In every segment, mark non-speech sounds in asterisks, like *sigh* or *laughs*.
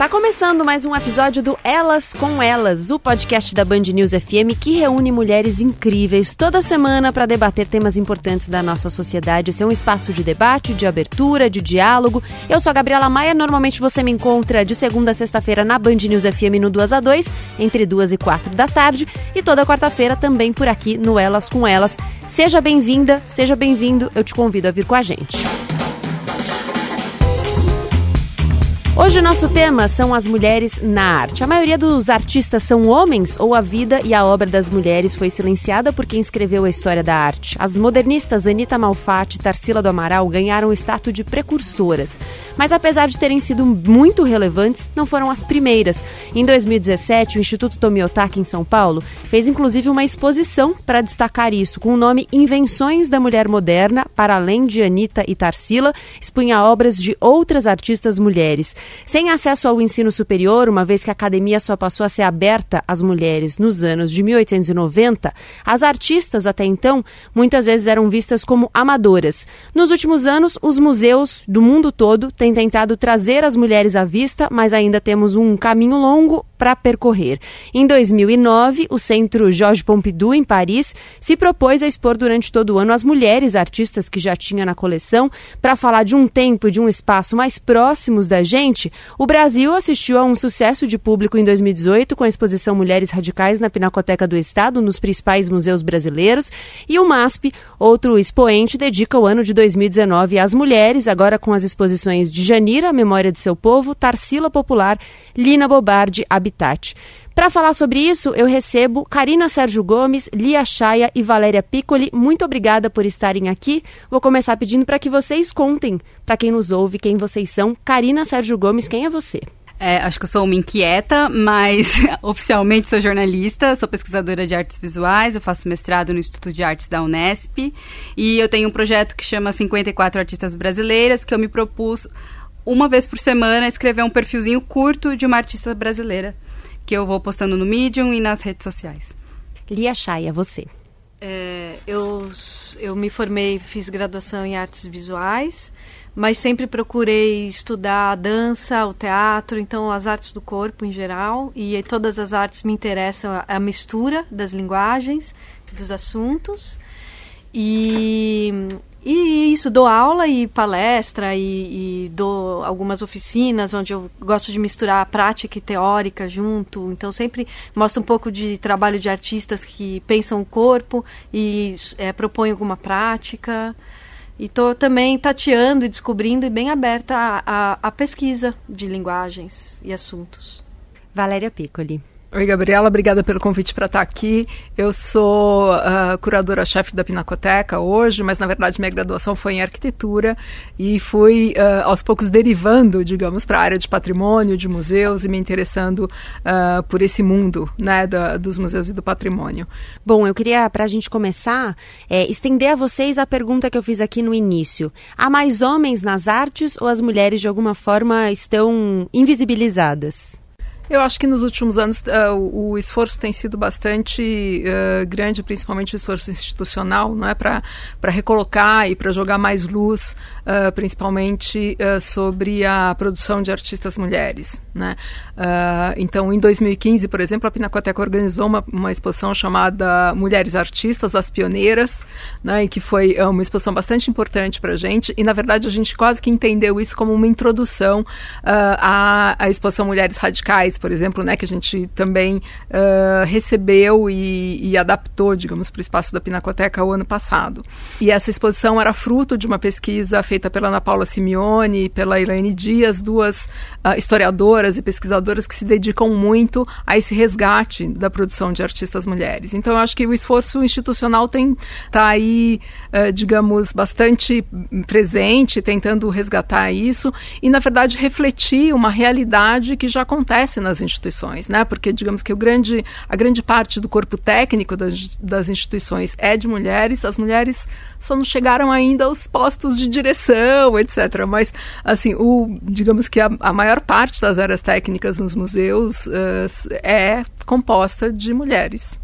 Tá começando mais um episódio do Elas com Elas, o podcast da Band News FM que reúne mulheres incríveis toda semana para debater temas importantes da nossa sociedade. Esse é um espaço de debate, de abertura, de diálogo. Eu sou a Gabriela Maia, normalmente você me encontra de segunda a sexta-feira na Band News FM no 2 a 2, entre 2 e 4 da tarde, e toda quarta-feira também por aqui no Elas com Elas. Seja bem-vinda, seja bem-vindo, eu te convido a vir com a gente. Hoje o nosso tema são as mulheres na arte. A maioria dos artistas são homens ou a vida e a obra das mulheres foi silenciada por quem escreveu a história da arte. As modernistas Anita Malfatti e Tarsila do Amaral ganharam o status de precursoras. Mas apesar de terem sido muito relevantes, não foram as primeiras. Em 2017, o Instituto Tomiotaki em São Paulo fez inclusive uma exposição para destacar isso, com o nome Invenções da Mulher Moderna, para além de Anita e Tarsila, expunha obras de outras artistas mulheres. Sem acesso ao ensino superior, uma vez que a academia só passou a ser aberta às mulheres nos anos de 1890, as artistas até então muitas vezes eram vistas como amadoras. Nos últimos anos, os museus do mundo todo têm tentado trazer as mulheres à vista, mas ainda temos um caminho longo para percorrer. Em 2009, o Centro Georges Pompidou, em Paris, se propôs a expor durante todo o ano as mulheres artistas que já tinha na coleção para falar de um tempo e de um espaço mais próximos da gente. O Brasil assistiu a um sucesso de público em 2018 com a exposição Mulheres Radicais na Pinacoteca do Estado, nos principais museus brasileiros, e o MASP, outro expoente, dedica o ano de 2019 às mulheres, agora com as exposições de Janira, Memória de Seu Povo, Tarsila Popular, Lina Bobardi, Habitat. Para falar sobre isso, eu recebo Karina Sérgio Gomes, Lia Chaia e Valéria Piccoli. Muito obrigada por estarem aqui. Vou começar pedindo para que vocês contem, para quem nos ouve, quem vocês são. Karina Sérgio Gomes, quem é você? É, acho que eu sou uma inquieta, mas *laughs* oficialmente sou jornalista, sou pesquisadora de artes visuais, eu faço mestrado no Instituto de Artes da Unesp e eu tenho um projeto que chama 54 Artistas Brasileiras, que eu me propus uma vez por semana escrever um perfilzinho curto de uma artista brasileira, que eu vou postando no Medium e nas redes sociais. Lia Chaia, você. É, eu, eu me formei, fiz graduação em artes visuais, mas sempre procurei estudar a dança, o teatro, então as artes do corpo em geral, e todas as artes me interessam a, a mistura das linguagens, dos assuntos. E, e isso, dou aula e palestra e, e, dou algumas oficinas onde eu gosto de misturar prática e teórica junto. Então sempre mostro um pouco de trabalho de artistas que pensam o corpo e é, propõem alguma prática. E estou também tateando e descobrindo e bem aberta à pesquisa de linguagens e assuntos. Valéria Piccoli. Oi, Gabriela, obrigada pelo convite para estar aqui. Eu sou uh, curadora-chefe da Pinacoteca hoje, mas na verdade minha graduação foi em arquitetura e fui uh, aos poucos derivando, digamos, para a área de patrimônio, de museus e me interessando uh, por esse mundo né, da, dos museus e do patrimônio. Bom, eu queria, para a gente começar, é, estender a vocês a pergunta que eu fiz aqui no início. Há mais homens nas artes ou as mulheres de alguma forma estão invisibilizadas? Eu acho que nos últimos anos uh, o, esforço tem sido bastante uh, grande, principalmente o esforço institucional, não é? Para recolocar e para jogar mais luz, uh, principalmente sobre a produção de artistas mulheres, né? então, em 2015, por exemplo, a Pinacoteca organizou uma, uma exposição chamada Mulheres Artistas, as Pioneiras, né? Que foi uma exposição bastante importante para a gente. E na verdade a gente quase que entendeu isso como uma introdução à, à exposição Mulheres Radicais por exemplo, né, que a gente também uh, recebeu e, e, adaptou, digamos, para o espaço da Pinacoteca o ano passado. E essa exposição era fruto de uma pesquisa feita pela Ana Paula Simeone e pela Elaine Dias, duas uh, historiadoras e pesquisadoras que se dedicam muito a esse resgate da produção de artistas mulheres. Então, eu acho que o esforço institucional tem tá aí, uh, digamos, bastante presente, tentando resgatar isso e, na verdade, refletir uma realidade que já acontece na nas instituições, né? Porque digamos que o grande, a grande parte do corpo técnico das, das instituições é de mulheres, as mulheres só não chegaram ainda aos postos de direção, etc. Mas, assim, o, digamos que a, a maior parte das áreas técnicas nos museus uh, é composta de mulheres.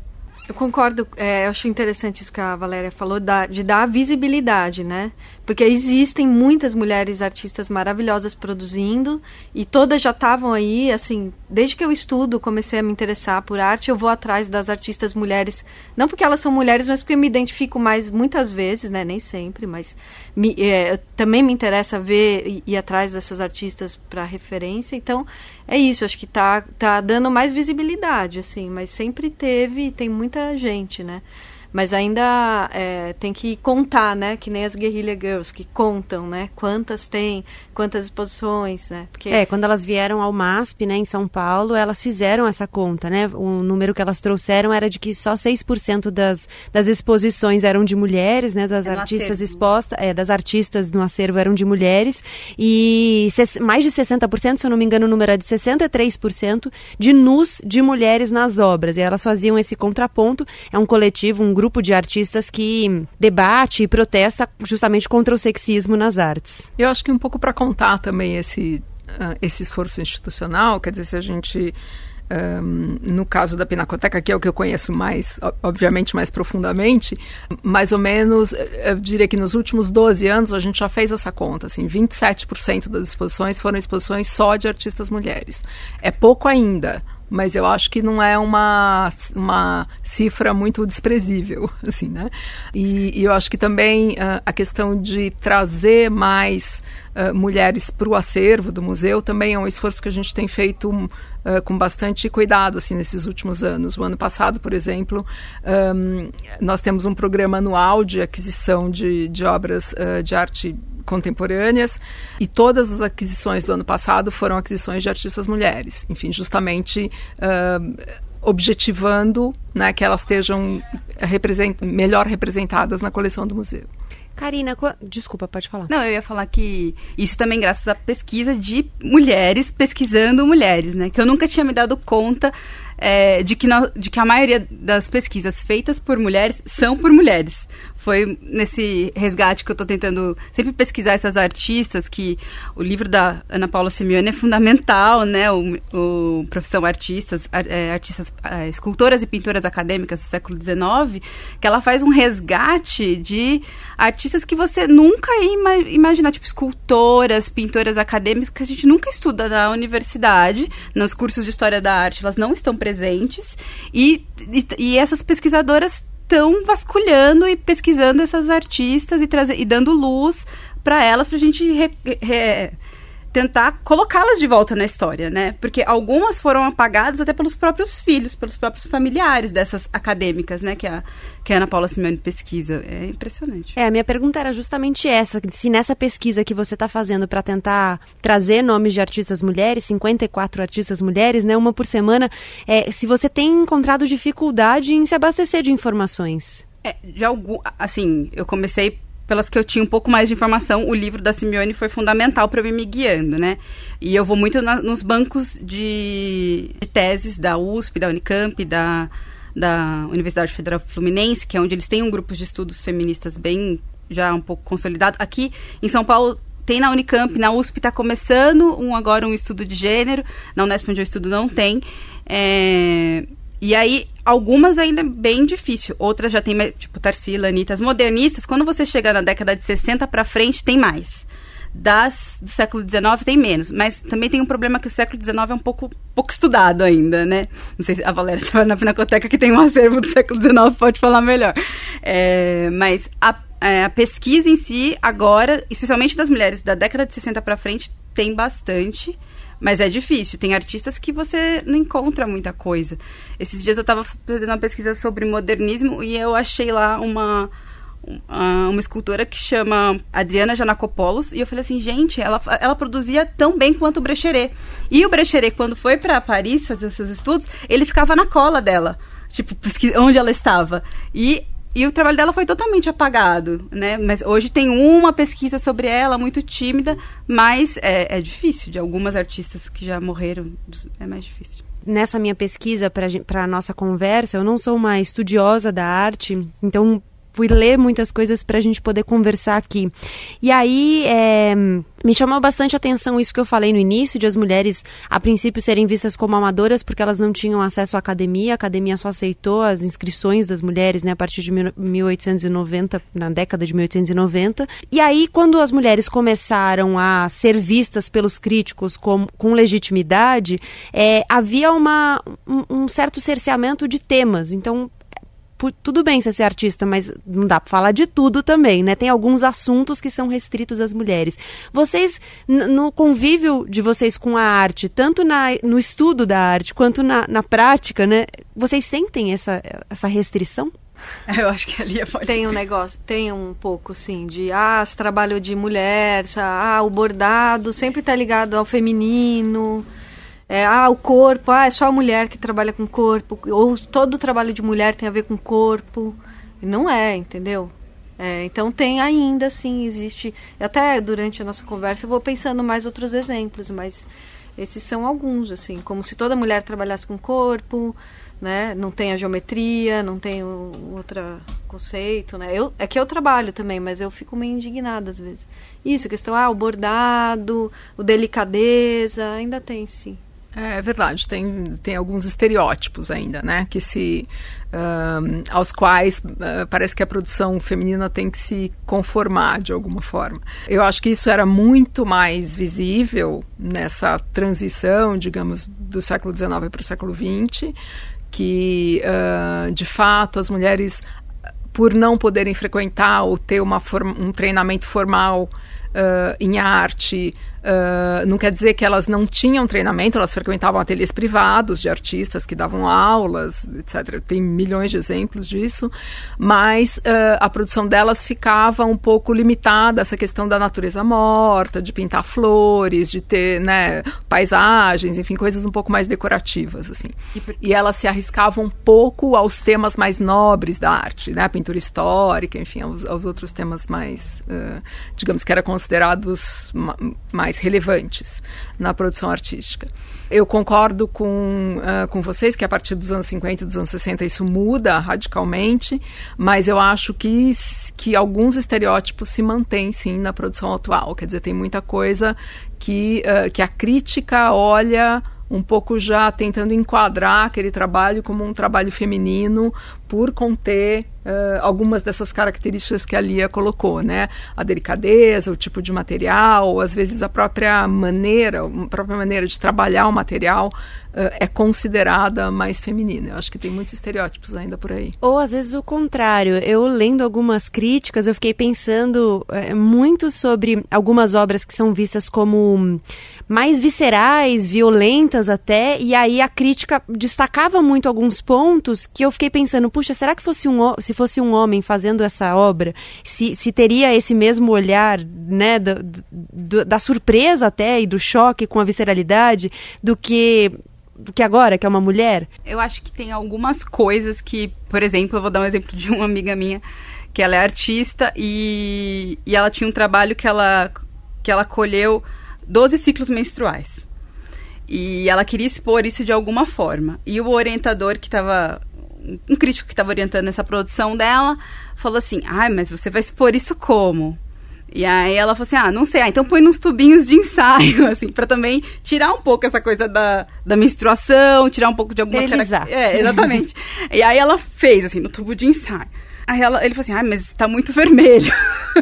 Eu concordo, é, eu acho interessante isso que a Valéria falou, da, de dar visibilidade, né? Porque existem muitas mulheres artistas maravilhosas produzindo e todas já estavam aí, assim, desde que eu estudo, comecei a me interessar por arte, eu vou atrás das artistas mulheres, não porque elas são mulheres, mas porque eu me identifico mais muitas vezes, né? Nem sempre, mas me, é, também me interessa ver e ir atrás dessas artistas para referência. Então, é isso, acho que tá, tá dando mais visibilidade, assim, mas sempre teve, tem muita gente, né? Mas ainda é, tem que contar, né? Que nem as Guerrilla Girls, que contam, né? Quantas tem, quantas exposições, né? Porque... É, quando elas vieram ao MASP, né, em São Paulo, elas fizeram essa conta, né? O número que elas trouxeram era de que só 6% das, das exposições eram de mulheres, né? Das é artistas expostas, é, das artistas no acervo eram de mulheres. E mais de 60%, se eu não me engano, o número é de 63% de nus de mulheres nas obras. E elas faziam esse contraponto. É um coletivo, um grupo de artistas que debate e protesta justamente contra o sexismo nas artes. Eu acho que um pouco para contar também esse, uh, esse esforço institucional, quer dizer, se a gente um, no caso da Pinacoteca, que é o que eu conheço mais, obviamente mais profundamente, mais ou menos, eu diria que nos últimos 12 anos a gente já fez essa conta, assim, 27% das exposições foram exposições só de artistas mulheres. É pouco ainda, mas eu acho que não é uma, uma cifra muito desprezível, *laughs* assim, né? E, e eu acho que também uh, a questão de trazer mais uh, mulheres para o acervo do museu também é um esforço que a gente tem feito uh, com bastante cuidado, assim, nesses últimos anos. O ano passado, por exemplo, um, nós temos um programa anual de aquisição de, de obras de arte contemporâneas e todas as aquisições do ano passado foram aquisições de artistas mulheres, enfim, justamente uh, objetivando né, que elas estejam represent melhor representadas na coleção do museu. Karina, desculpa, pode falar. Não, eu ia falar que isso também graças à pesquisa de mulheres pesquisando mulheres, né? Que eu nunca tinha me dado conta é, de, que no, de que a maioria das pesquisas feitas por mulheres são por mulheres foi nesse resgate que eu estou tentando sempre pesquisar essas artistas, que o livro da Ana Paula Simeone é fundamental, né? O, o Profissão Artistas, é, artistas, é, escultoras e pintoras acadêmicas do século XIX, que ela faz um resgate de artistas que você nunca ia imaginar, tipo escultoras, pintoras acadêmicas, que a gente nunca estuda na universidade, nos cursos de História da Arte, elas não estão presentes, e, e, e essas pesquisadoras estão vasculhando e pesquisando essas artistas e, e dando luz para elas, para a gente re, re, tentar colocá-las de volta na história, né? Porque algumas foram apagadas até pelos próprios filhos, pelos próprios familiares dessas acadêmicas, né? Que a, que a Ana Paula Simeone pesquisa. É impressionante. É, a minha pergunta era justamente essa: se nessa pesquisa que você está fazendo para tentar trazer nomes de artistas mulheres, 54 artistas mulheres, né? Uma por semana, é, se você tem encontrado dificuldade em se abastecer de informações. É, de algum, assim, eu comecei pelas que eu tinha um pouco mais de informação, o livro da Simeone foi fundamental para eu me guiando, né? E eu vou muito na, nos bancos de, de, teses da USP, da Unicamp, da, da Universidade Federal Fluminense, que é onde eles têm um grupo de estudos feministas bem já um pouco consolidado. Aqui em São Paulo tem na Unicamp, na USP está começando um agora um estudo de gênero, na Unesp onde eu estudo não tem. É, e aí, algumas ainda é bem difícil. Outras já tem, tipo, Tarsila, Anitta. As modernistas, quando você chega na década de 60 para frente, tem mais. Das do século XIX tem menos. Mas também tem um problema que o século XIX é um pouco, pouco estudado ainda, né? Não sei se a Valéria *laughs* trabalha na Pinacoteca que tem um acervo do século XIX, pode falar melhor. É, mas a, é, a pesquisa em si, agora, especialmente das mulheres da década de 60 para frente, tem bastante. Mas é difícil. Tem artistas que você não encontra muita coisa. Esses dias eu estava fazendo uma pesquisa sobre modernismo e eu achei lá uma uma escultora que chama Adriana Janakopoulos e eu falei assim, gente, ela, ela produzia tão bem quanto o Brecheret. E o Brecheret, quando foi para Paris fazer os seus estudos, ele ficava na cola dela, tipo, onde ela estava. E e o trabalho dela foi totalmente apagado, né? Mas hoje tem uma pesquisa sobre ela, muito tímida, mas é, é difícil. De algumas artistas que já morreram, é mais difícil nessa minha pesquisa para a nossa conversa, eu não sou uma estudiosa da arte, então fui ler muitas coisas para a gente poder conversar aqui. E aí é, me chamou bastante atenção isso que eu falei no início, de as mulheres a princípio serem vistas como amadoras porque elas não tinham acesso à academia. A academia só aceitou as inscrições das mulheres né, a partir de 1890, na década de 1890. E aí, quando as mulheres começaram a ser vistas pelos críticos com, com legitimidade, é, havia uma, um, um certo cerceamento de temas. Então, tudo bem você ser artista, mas não dá para falar de tudo também, né? Tem alguns assuntos que são restritos às mulheres. Vocês, no convívio de vocês com a arte, tanto na, no estudo da arte quanto na, na prática, né? Vocês sentem essa, essa restrição? *laughs* Eu acho que ali pode. Tem um negócio, tem um pouco, sim, de ah, esse trabalho de mulher, ah, o bordado sempre tá ligado ao feminino. É, ah, o corpo, ah, é só a mulher que trabalha com corpo, ou todo trabalho de mulher tem a ver com corpo. Não é, entendeu? É, então tem ainda, sim, existe. Até durante a nossa conversa eu vou pensando mais outros exemplos, mas esses são alguns, assim, como se toda mulher trabalhasse com corpo, né? Não tem a geometria, não tem outro conceito, né? Eu, é que eu trabalho também, mas eu fico meio indignada às vezes. Isso, questão, ah, o bordado, o delicadeza, ainda tem, sim. É verdade, tem, tem alguns estereótipos ainda, né? Que se. Aos quais uh, parece que a produção feminina tem que se conformar de alguma forma. Eu acho que isso era muito mais visível nessa transição, digamos, do século XIX para o século XX, que uh, de fato as mulheres, por não poderem frequentar ou ter uma um treinamento formal uh, em arte, Uh, não quer dizer que elas não tinham treinamento, elas frequentavam ateliês privados de artistas que davam aulas, etc. Tem milhões de exemplos disso, mas uh, a produção delas ficava um pouco limitada essa questão da natureza morta, de pintar flores, de ter né, paisagens, enfim, coisas um pouco mais decorativas. assim. E, e elas se arriscavam um pouco aos temas mais nobres da arte, né, a pintura histórica, enfim, aos, aos outros temas mais, uh, digamos que eram considerados mais mais relevantes na produção artística. Eu concordo com, uh, com vocês que a partir dos anos 50 e dos anos 60 isso muda radicalmente, mas eu acho que, que alguns estereótipos se mantêm sim na produção atual. Quer dizer, tem muita coisa que, uh, que a crítica olha um pouco já tentando enquadrar aquele trabalho como um trabalho feminino por conter uh, algumas dessas características que a Lia colocou, né? A delicadeza, o tipo de material, às vezes a própria maneira, a própria maneira de trabalhar o material é considerada mais feminina. Eu acho que tem muitos estereótipos ainda por aí. Ou às vezes o contrário. Eu lendo algumas críticas, eu fiquei pensando é, muito sobre algumas obras que são vistas como mais viscerais, violentas até, e aí a crítica destacava muito alguns pontos que eu fiquei pensando, puxa, será que fosse um, se fosse um homem fazendo essa obra, se, se teria esse mesmo olhar, né, da, da surpresa até e do choque com a visceralidade do que do que agora, que é uma mulher? Eu acho que tem algumas coisas que, por exemplo, eu vou dar um exemplo de uma amiga minha, que ela é artista e, e ela tinha um trabalho que ela, que ela colheu 12 ciclos menstruais. E ela queria expor isso de alguma forma. E o orientador que estava. Um crítico que estava orientando essa produção dela falou assim: ai, ah, mas você vai expor isso como? E aí ela falou assim: ah, não sei, ah, então põe nos tubinhos de ensaio, *laughs* assim, para também tirar um pouco essa coisa da, da menstruação, tirar um pouco de algumas características. É, exatamente. e aí ela fez, assim, no tubo de ensaio. Aí ela, ele falou assim, ah, mas tá muito *laughs* vermelho.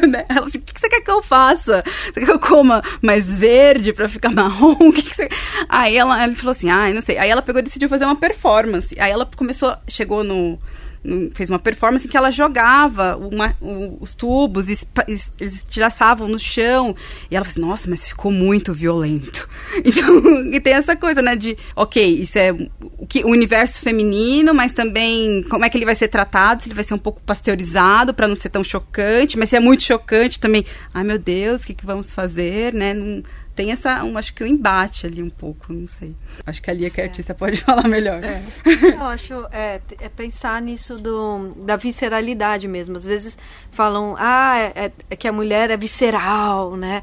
né? Ela falou assim, o que, você quer que eu faça? Você quer que eu coma mais verde pra ficar marrom? *laughs* Que, que você... Aí ela, ele falou assim, ah, não sei. Aí ela pegou e decidiu fazer uma performance. Aí ela começou, chegou no fez uma performance em que ela jogava uma, os tubos, e, eles tiraçavam no chão. E ela falou assim, nossa, mas ficou muito violento. *laughs* Então, e tem essa coisa, né, de, ok, isso é o, que, o universo feminino, mas também como é que ele vai ser tratado, se ele vai ser um pouco pasteurizado para não ser tão chocante, mas se é muito chocante também, ai meu Deus, o que, que vamos fazer, né? Não, tem essa, um, acho que um embate ali um pouco, não sei. Acho que a Lia, que é, é. artista, pode *laughs* falar melhor. É. *laughs* Eu acho, é, é, pensar nisso do, da visceralidade mesmo. Às vezes falam, ah, é, é que a mulher é visceral, né?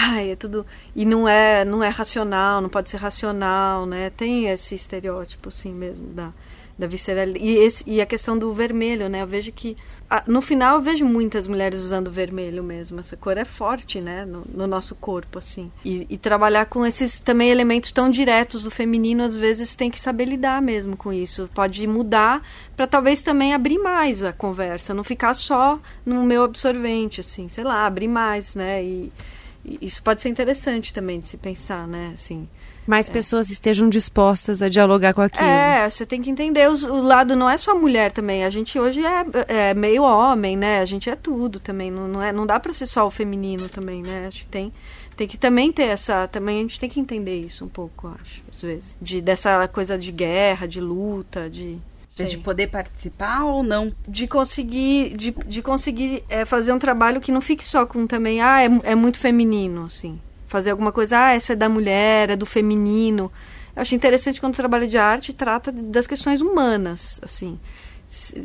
Ai, é tudo. E não é, não é racional, não pode ser racional, né? Tem esse estereótipo, assim mesmo, da, da visceralidade. E, esse, e a questão do vermelho, né? Eu vejo que. no final eu vejo muitas mulheres usando vermelho mesmo. Essa cor é forte, né? No, no nosso corpo, assim. E, e, trabalhar com esses também elementos tão diretos do feminino, às vezes tem que saber lidar mesmo com isso. Pode mudar para talvez também abrir mais a conversa, não ficar só no meu absorvente, assim, sei lá, abrir mais, né? E isso pode ser interessante também de se pensar, né? Assim, mais é. pessoas estejam dispostas a dialogar com aquilo. É, você tem que entender os, o lado, não é só mulher também. A gente hoje é, é meio homem, né? A gente é tudo também. Não, não, é, não dá para ser só o feminino também, né? Acho que tem, tem que também ter essa. Também a gente tem que entender isso um pouco, acho, às vezes. De, dessa coisa de guerra, de luta, de. De poder participar ou não? De conseguir, de, de conseguir é, fazer um trabalho que não fique só com também, ah, é, é muito feminino, assim. Fazer alguma coisa, ah, essa é da mulher, é do feminino. Eu acho interessante quando o trabalho de arte trata das questões humanas, assim.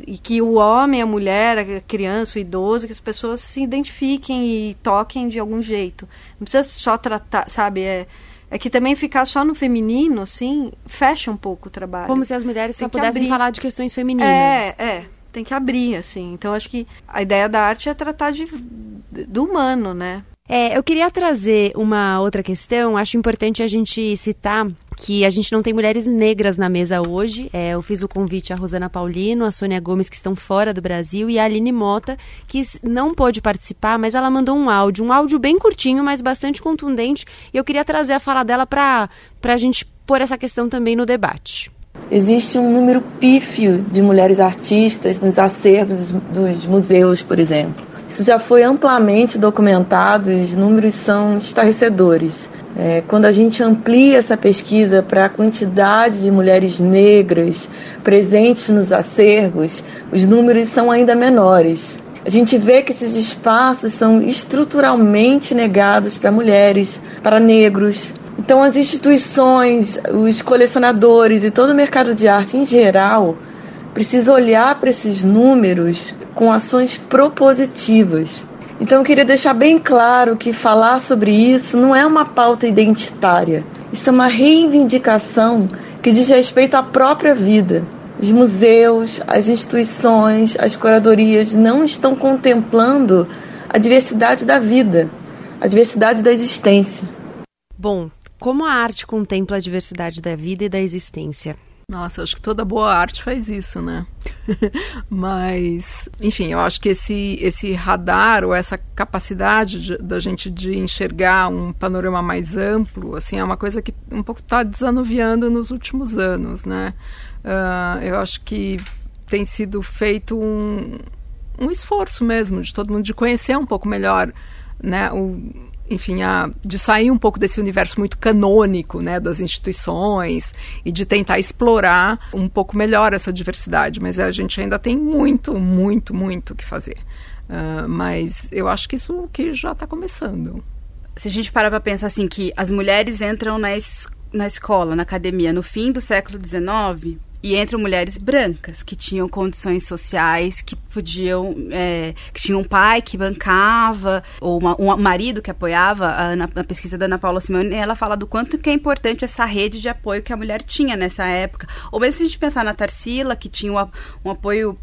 E que o homem, a mulher, a criança, o idoso, que as pessoas se identifiquem e toquem de algum jeito. Não precisa só tratar, sabe? É, é que também ficar só no feminino, assim, fecha um pouco o trabalho. Como se as mulheres só pudessem abrir. falar de questões femininas. É, é. Tem que abrir, assim. Então, acho que a ideia da arte é tratar de, do humano, né? É, eu queria trazer uma outra questão. Acho importante a gente citar que a gente não tem mulheres negras na mesa hoje. É, eu fiz o convite a Rosana Paulino, a Sônia Gomes, que estão fora do Brasil, e a Aline Mota, que não pôde participar, mas ela mandou um áudio, um áudio bem curtinho, mas bastante contundente. E eu queria trazer a fala dela para a gente pôr essa questão também no debate. existe um número pífio de mulheres artistas nos acervos dos museus, por exemplo. Isso já foi amplamente documentado e os números são estarrecedores. É, quando a gente amplia essa pesquisa para a quantidade de mulheres negras presentes nos acervos, os números são ainda menores. A gente vê que esses espaços são estruturalmente negados para mulheres, para negros, então, as instituições, os colecionadores e todo o mercado de arte em geral precisa olhar para esses números com ações propositivas. Então, eu queria deixar bem claro que falar sobre isso não é uma pauta identitária. Isso é uma reivindicação que diz respeito à própria vida. Os museus, as instituições, as curadorias não estão contemplando a diversidade da vida, a diversidade da existência. Bom, como a arte contempla a diversidade da vida e da existência? Nossa, acho que toda boa arte faz isso, né? *laughs* Mas, enfim, eu acho que esse, esse radar ou essa capacidade de, da gente de enxergar um panorama mais amplo, assim, é uma coisa que um pouco está desanuviando nos últimos anos, né? Uh, eu acho que tem sido feito um, um esforço mesmo de todo mundo de conhecer um pouco melhor, né? O, enfim, a, de sair um pouco desse universo muito canônico, né, das instituições e de tentar explorar um pouco melhor essa diversidade. Mas a gente ainda tem muito, muito, muito que fazer. Uh, mas eu acho que isso que já está começando. Se a gente parar para pensar assim que as mulheres entram na, es na escola, na academia, no fim do século XIX, e entram mulheres brancas que tinham condições sociais, que podiam, é, que tinham um pai que bancava, ou uma, um marido que apoiava. A, na, na, pesquisa da Ana Paula Simone, ela fala do quanto que é importante essa rede de apoio que a mulher tinha nessa época. Ou mesmo se a gente pensar na Tarsila, que tinha um, um apoio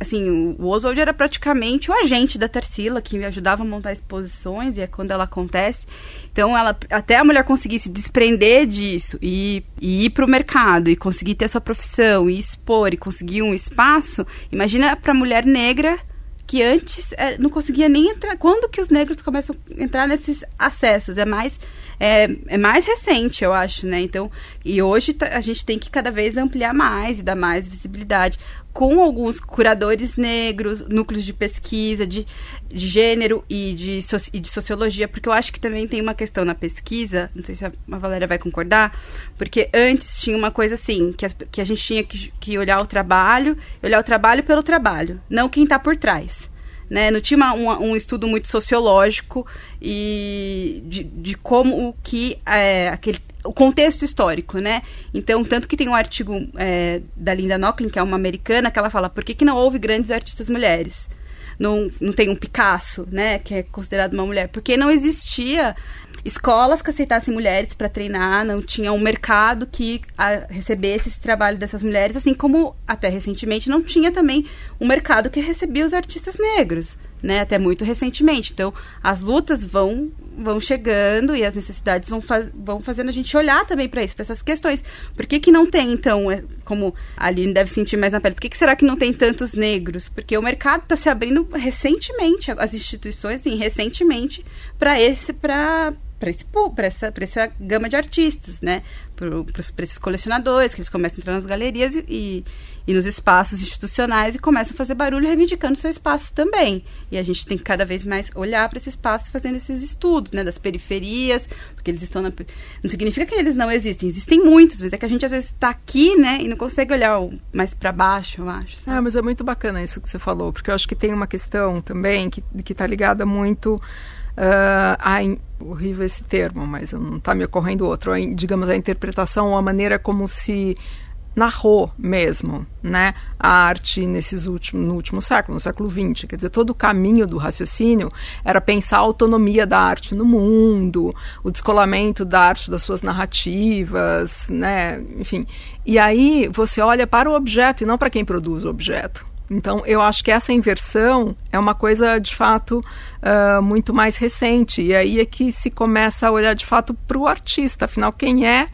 assim, o Oswald era praticamente o agente da Tarsila, que ajudava a montar exposições, e é quando ela acontece. Então, ela, até a mulher conseguir se desprender disso e, e ir para o mercado, e conseguir ter sua profissão, e expor, e conseguir um espaço, imagina para a mulher negra que antes é, não conseguia nem entrar. Quando que os negros começam a entrar nesses acessos? É mais é, é mais recente, eu acho, né? Então, e hoje a gente tem que cada vez ampliar mais e dar mais visibilidade com alguns curadores negros, núcleos de pesquisa de, de gênero e de, e de sociologia, porque eu acho que também tem uma questão na pesquisa, não sei se a, a Valéria vai concordar, porque antes tinha uma coisa assim, que, as, que a gente tinha que, que olhar o trabalho, olhar o trabalho pelo trabalho, não quem está por trás. Né? Não tinha uma, um, um, estudo muito sociológico e de, de como que é, aquele o contexto histórico, né? Então, tanto que tem um artigo é, da Linda Nochlin, que é uma americana, que ela fala por que, que não houve grandes artistas mulheres? Não, não tem um Picasso, né? Que é considerado uma mulher. Porque não existia escolas que aceitassem mulheres para treinar, não tinha um mercado que a, recebesse esse trabalho dessas mulheres, assim como até recentemente não tinha também um mercado que recebia os artistas negros né? Até muito recentemente. Então, as lutas vão vão chegando e as necessidades vão, faz, vão fazendo a gente olhar também para isso, para essas questões. Por que, que não tem, então, é, como a Aline deve sentir mais na pele, por que, que será que não tem tantos negros? Porque o mercado está se abrindo recentemente, as instituições, sim, recentemente, para esse, para para essa, essa gama de artistas, né? Para esses colecionadores, que eles começam a entrar nas galerias e, e, e, nos espaços institucionais e começam a fazer barulho reivindicando seu espaço também. E a gente tem que cada vez mais olhar para esse espaço fazendo esses estudos, né? Das periferias, porque eles estão na... Não significa que eles não existem, existem muitos, mas é que a gente às vezes está aqui, né? E não consegue olhar mais para baixo, eu acho. Sabe? É, mas é muito bacana isso que você falou, porque eu acho que tem uma questão também que está ligada muito uh, a horrível esse termo, mas não está me ocorrendo outro, a, digamos, a interpretação ou a maneira como se narrou mesmo, né, a arte nesses últimos, no último século, no século XX. Quer dizer, todo o caminho do raciocínio era pensar a autonomia da arte no mundo, o descolamento da arte das suas narrativas, né, enfim. E aí você olha para o objeto e não para quem produz o objeto. Então, eu acho que essa inversão é uma coisa, de fato, uh, muito mais recente. E aí é que se começa a olhar, de fato, para o artista. Afinal, quem é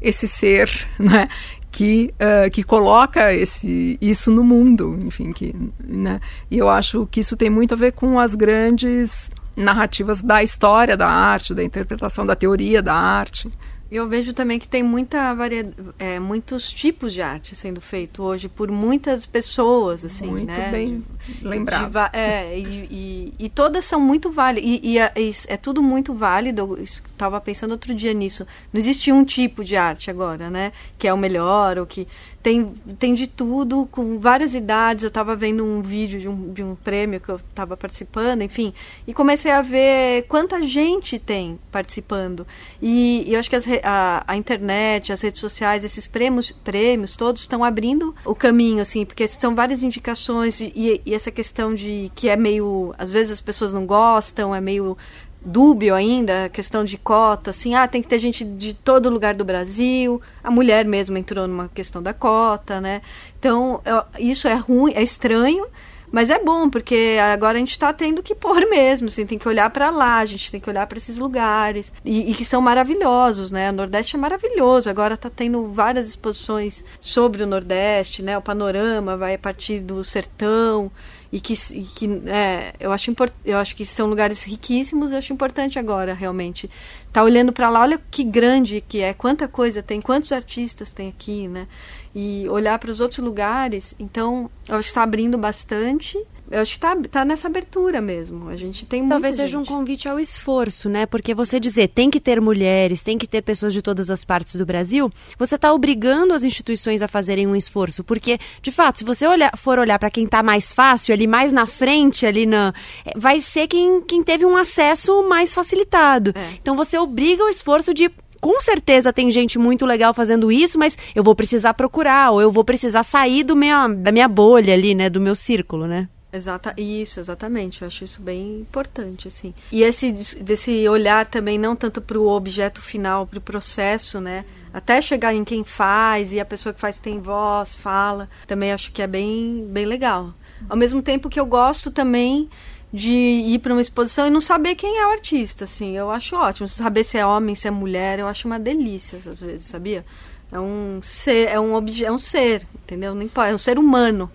esse ser *laughs* né, que, uh, que coloca esse, isso no mundo? Enfim, que, né? E eu acho que isso tem muito a ver com as grandes narrativas da história da arte, da interpretação da teoria da arte. Eu vejo também que tem muita variedade, é, muitos tipos de arte sendo feito hoje por muitas pessoas, assim, muito né? bem De- lembrado. de é, e, e- e todas são muito válidas. E, e é tudo muito válido. Eu estava pensando outro dia nisso. Não existe um tipo de arte agora, né? Que é o melhor, ou que. Tem, tem de tudo, com várias idades. Eu estava vendo um vídeo de um, de um prêmio que eu estava participando, enfim. E comecei a ver quanta gente tem participando. E, e eu acho que as a, a internet, as redes sociais, esses prêmios, prêmios todos estão abrindo o caminho, assim, porque são várias indicações e- e essa questão de que é meio. Às vezes as pessoas não gostam, é meio dúbio ainda, a questão de cota, assim, ah, tem que ter gente de todo lugar do Brasil, a mulher mesmo entrou numa questão da cota, né? Então, eu- isso é ruim, é estranho, mas é bom, porque agora a gente está tendo que pôr mesmo, assim, tem que olhar para lá, a gente tem que olhar para esses lugares, e, e que são maravilhosos, né? O Nordeste é maravilhoso, agora está tendo várias exposições sobre o Nordeste, né? O panorama vai a partir do sertão, e que, e que é, eu, acho eu acho que são lugares riquíssimos, eu acho importante agora, realmente, tá olhando para lá, olha que grande que é, quanta coisa tem, quantos artistas tem aqui, né? E olhar para os outros lugares, então, eu acho que está abrindo bastante, eu acho que está tá nessa abertura mesmo, a gente tem Talvez seja um convite ao esforço, né? Porque você dizer tem que ter mulheres, tem que ter pessoas de todas as partes do Brasil, você está obrigando as instituições a fazerem um esforço. Porque, de fato, se você olhar, for olhar para quem está mais fácil, ali mais na frente, ali na. é, Vai ser quem, quem teve um acesso mais facilitado. É. Então você obriga o esforço de. Com certeza tem gente muito legal fazendo isso, mas eu vou precisar procurar, ou eu vou precisar sair do minha, da minha bolha ali, né? Do meu círculo, né? Exata, isso, exatamente. Eu acho isso bem importante, assim. E esse desse olhar também não tanto para o objeto final, para o processo, né? Até chegar em quem faz e a pessoa que faz tem voz, fala. Também acho que é bem, bem legal. Ao mesmo tempo que eu gosto também de ir para uma exposição e não saber quem é o artista, assim. Eu acho ótimo. Saber se é homem, se é mulher, eu acho uma delícia às vezes, sabia? É um ser, é um obje, é um ser, entendeu? Não importa, é um ser humano.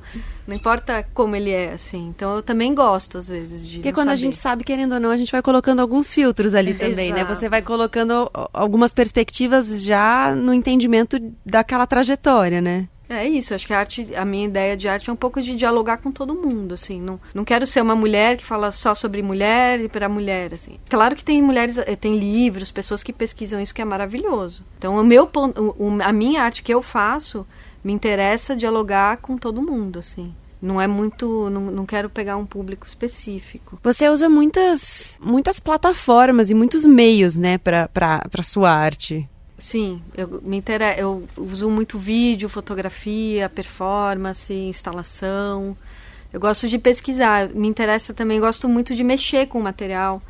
Não importa como ele é, assim. Então eu também gosto às vezes de Porque quando a saber. gente sabe, querendo ou não, a gente vai colocando alguns filtros ali também, né? Você vai colocando algumas perspectivas já no entendimento daquela trajetória, né? É isso, acho que a arte, a minha ideia de arte é um pouco de dialogar com todo mundo, assim. Não, não quero ser uma mulher que fala só sobre mulher e para mulher, assim. Claro que tem mulheres, eh, tem livros, pessoas que pesquisam isso que é maravilhoso. Então, o meu a minha arte que eu faço me interessa dialogar com todo mundo, assim. Não é muito, não, não quero pegar um público específico. Você usa muitas, muitas plataformas e muitos meios, né, pra sua arte. Sim, eu me inter... eu uso muito vídeo, fotografia, performance, instalação. Eu gosto de pesquisar, me interessa também, gosto muito de mexer com o material.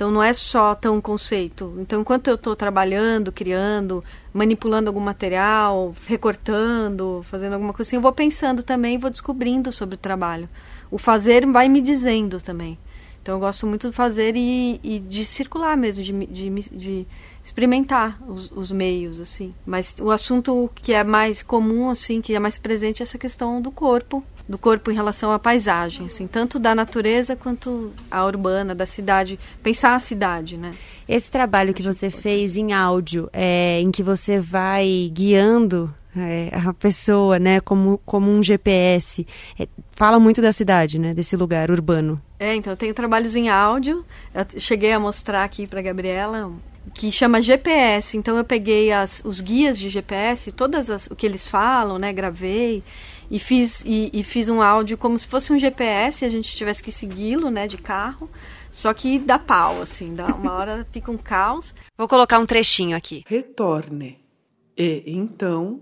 Então não é só tão conceito. Então enquanto eu estou trabalhando, criando, manipulando algum material, recortando, fazendo alguma coisa assim, eu vou pensando também, vou descobrindo sobre o trabalho. O fazer vai me dizendo também. Então eu gosto muito de fazer e, e de circular mesmo, de, de, de experimentar os, os meios, assim. Mas o assunto que é mais comum, assim, que é mais presente é essa questão do corpo, do corpo em relação à paisagem, assim, tanto da natureza quanto a urbana, da cidade, pensar a cidade, né? Esse trabalho que você fez em áudio, é, em que você vai guiando é, a pessoa, né, como, como um GPS, é, fala muito da cidade, né, desse lugar urbano. É, então eu tenho trabalhos em áudio. Eu cheguei a mostrar aqui para Gabriela que chama GPS. Então eu peguei as, os guias de GPS, todas as, o que eles falam, né? Gravei e fiz e, e fiz um áudio como se fosse um GPS. A gente tivesse que segui-lo, né? De carro. Só que dá pau, assim, dá uma hora *laughs* fica um caos. Vou colocar um trechinho aqui. retorne. E então,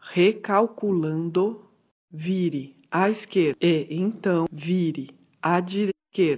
recalculando, vire à esquerda. E então, vire à direita.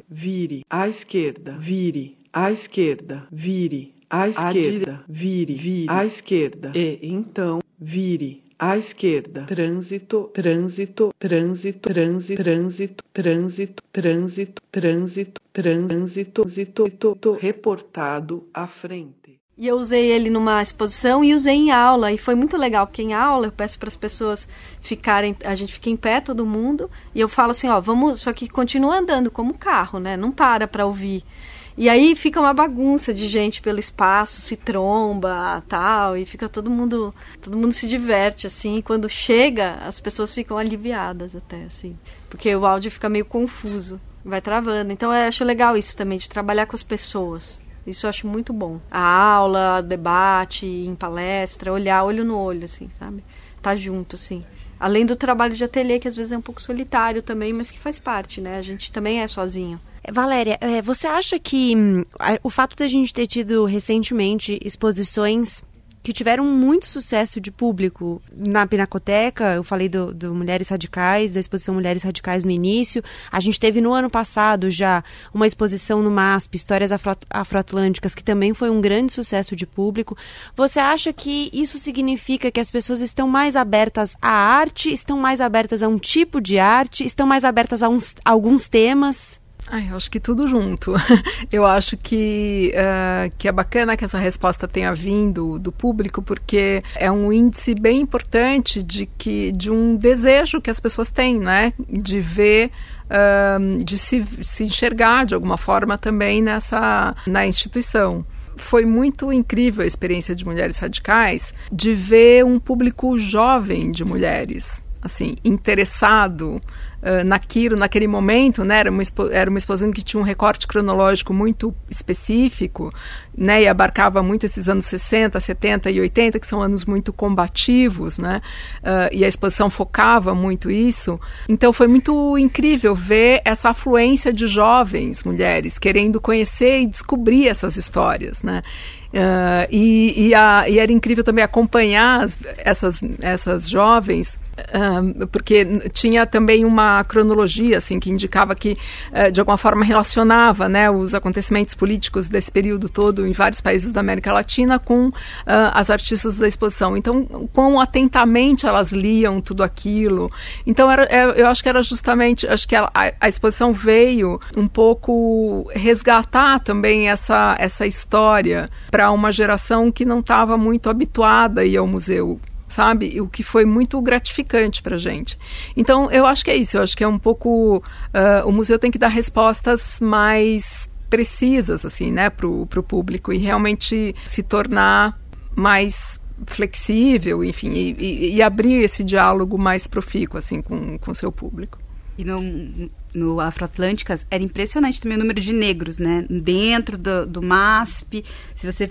Vire à esquerda. Vire à esquerda. Vire à esquerda. Vire, vire à esquerda. E então, vire à esquerda. Trânsito, trânsito, trânsito, trânsito, trânsito, trânsito, trânsito, trânsito, trânsito, trânsito, reportado à frente. E eu usei ele numa exposição e usei em aula. E foi muito legal, porque em aula eu peço para as pessoas ficarem. A gente fica em pé, todo mundo. E eu falo assim: ó, vamos. Só que continua andando como carro, né? Não para para ouvir. E aí fica uma bagunça de gente pelo espaço, se tromba, tal, e fica todo mundo, todo mundo se diverte assim, e quando chega, as pessoas ficam aliviadas até assim, porque o áudio fica meio confuso, vai travando. Então eu acho legal isso também de trabalhar com as pessoas. Isso eu acho muito bom. A aula, debate, em palestra, olhar olho no olho, assim, sabe? Tá junto, assim. Além do trabalho de ateliê, que às vezes é um pouco solitário também, mas que faz parte, né? A gente também é sozinho. Valéria, é, você acha que hum, o fato da gente ter tido recentemente exposições que tiveram muito sucesso de público na Pinacoteca. Eu falei do, do, Mulheres Radicais, da exposição Mulheres Radicais no início. A gente teve no ano passado já uma exposição no MASP, Histórias Afro, Afroatlânticas, que também foi um grande sucesso de público. Você acha que isso significa que as pessoas estão mais abertas à arte, estão mais abertas a um tipo de arte, estão mais abertas a, uns, a alguns temas? Ai, eu acho que tudo junto. *laughs* eu acho que, uh, que é bacana que essa resposta tenha vindo do público, porque é um índice bem importante de, que, de um desejo que as pessoas têm, né? De ver de se, se enxergar de alguma forma também nessa na instituição foi muito incrível a experiência de mulheres radicais de ver um público jovem de mulheres assim interessado naquilo, naquele momento, né? Era uma, era uma exposição que tinha um recorte cronológico muito específico, né? E abarcava muito esses anos 60, 70 e 80, que são anos muito combativos, né? Uh, e a exposição focava muito isso. Então foi muito incrível ver essa afluência de jovens mulheres querendo conhecer e descobrir essas histórias, né? Uh, e, e, a, e, era incrível também acompanhar as, essas, essas jovens porque tinha também uma cronologia assim que indicava que uh, de alguma forma relacionava né, os acontecimentos políticos desse período todo em vários países da América Latina com uh, as artistas da exposição. Então, quão atentamente elas liam tudo aquilo. Então, era, é, eu acho que era justamente, acho que a, a exposição veio um pouco resgatar também essa, essa história para uma geração que não estava muito habituada a ir ao museu sabe? O que foi muito gratificante para gente. Então, eu acho que é isso. Eu acho que é um pouco. Uh, o museu tem que dar respostas mais precisas, assim, né, para o público e realmente se tornar mais flexível, enfim, e, e, abrir esse diálogo mais profícuo, assim, com o seu público. E no, no Afroatlânticas era impressionante também o número de negros, né? Dentro do, do MASP, se você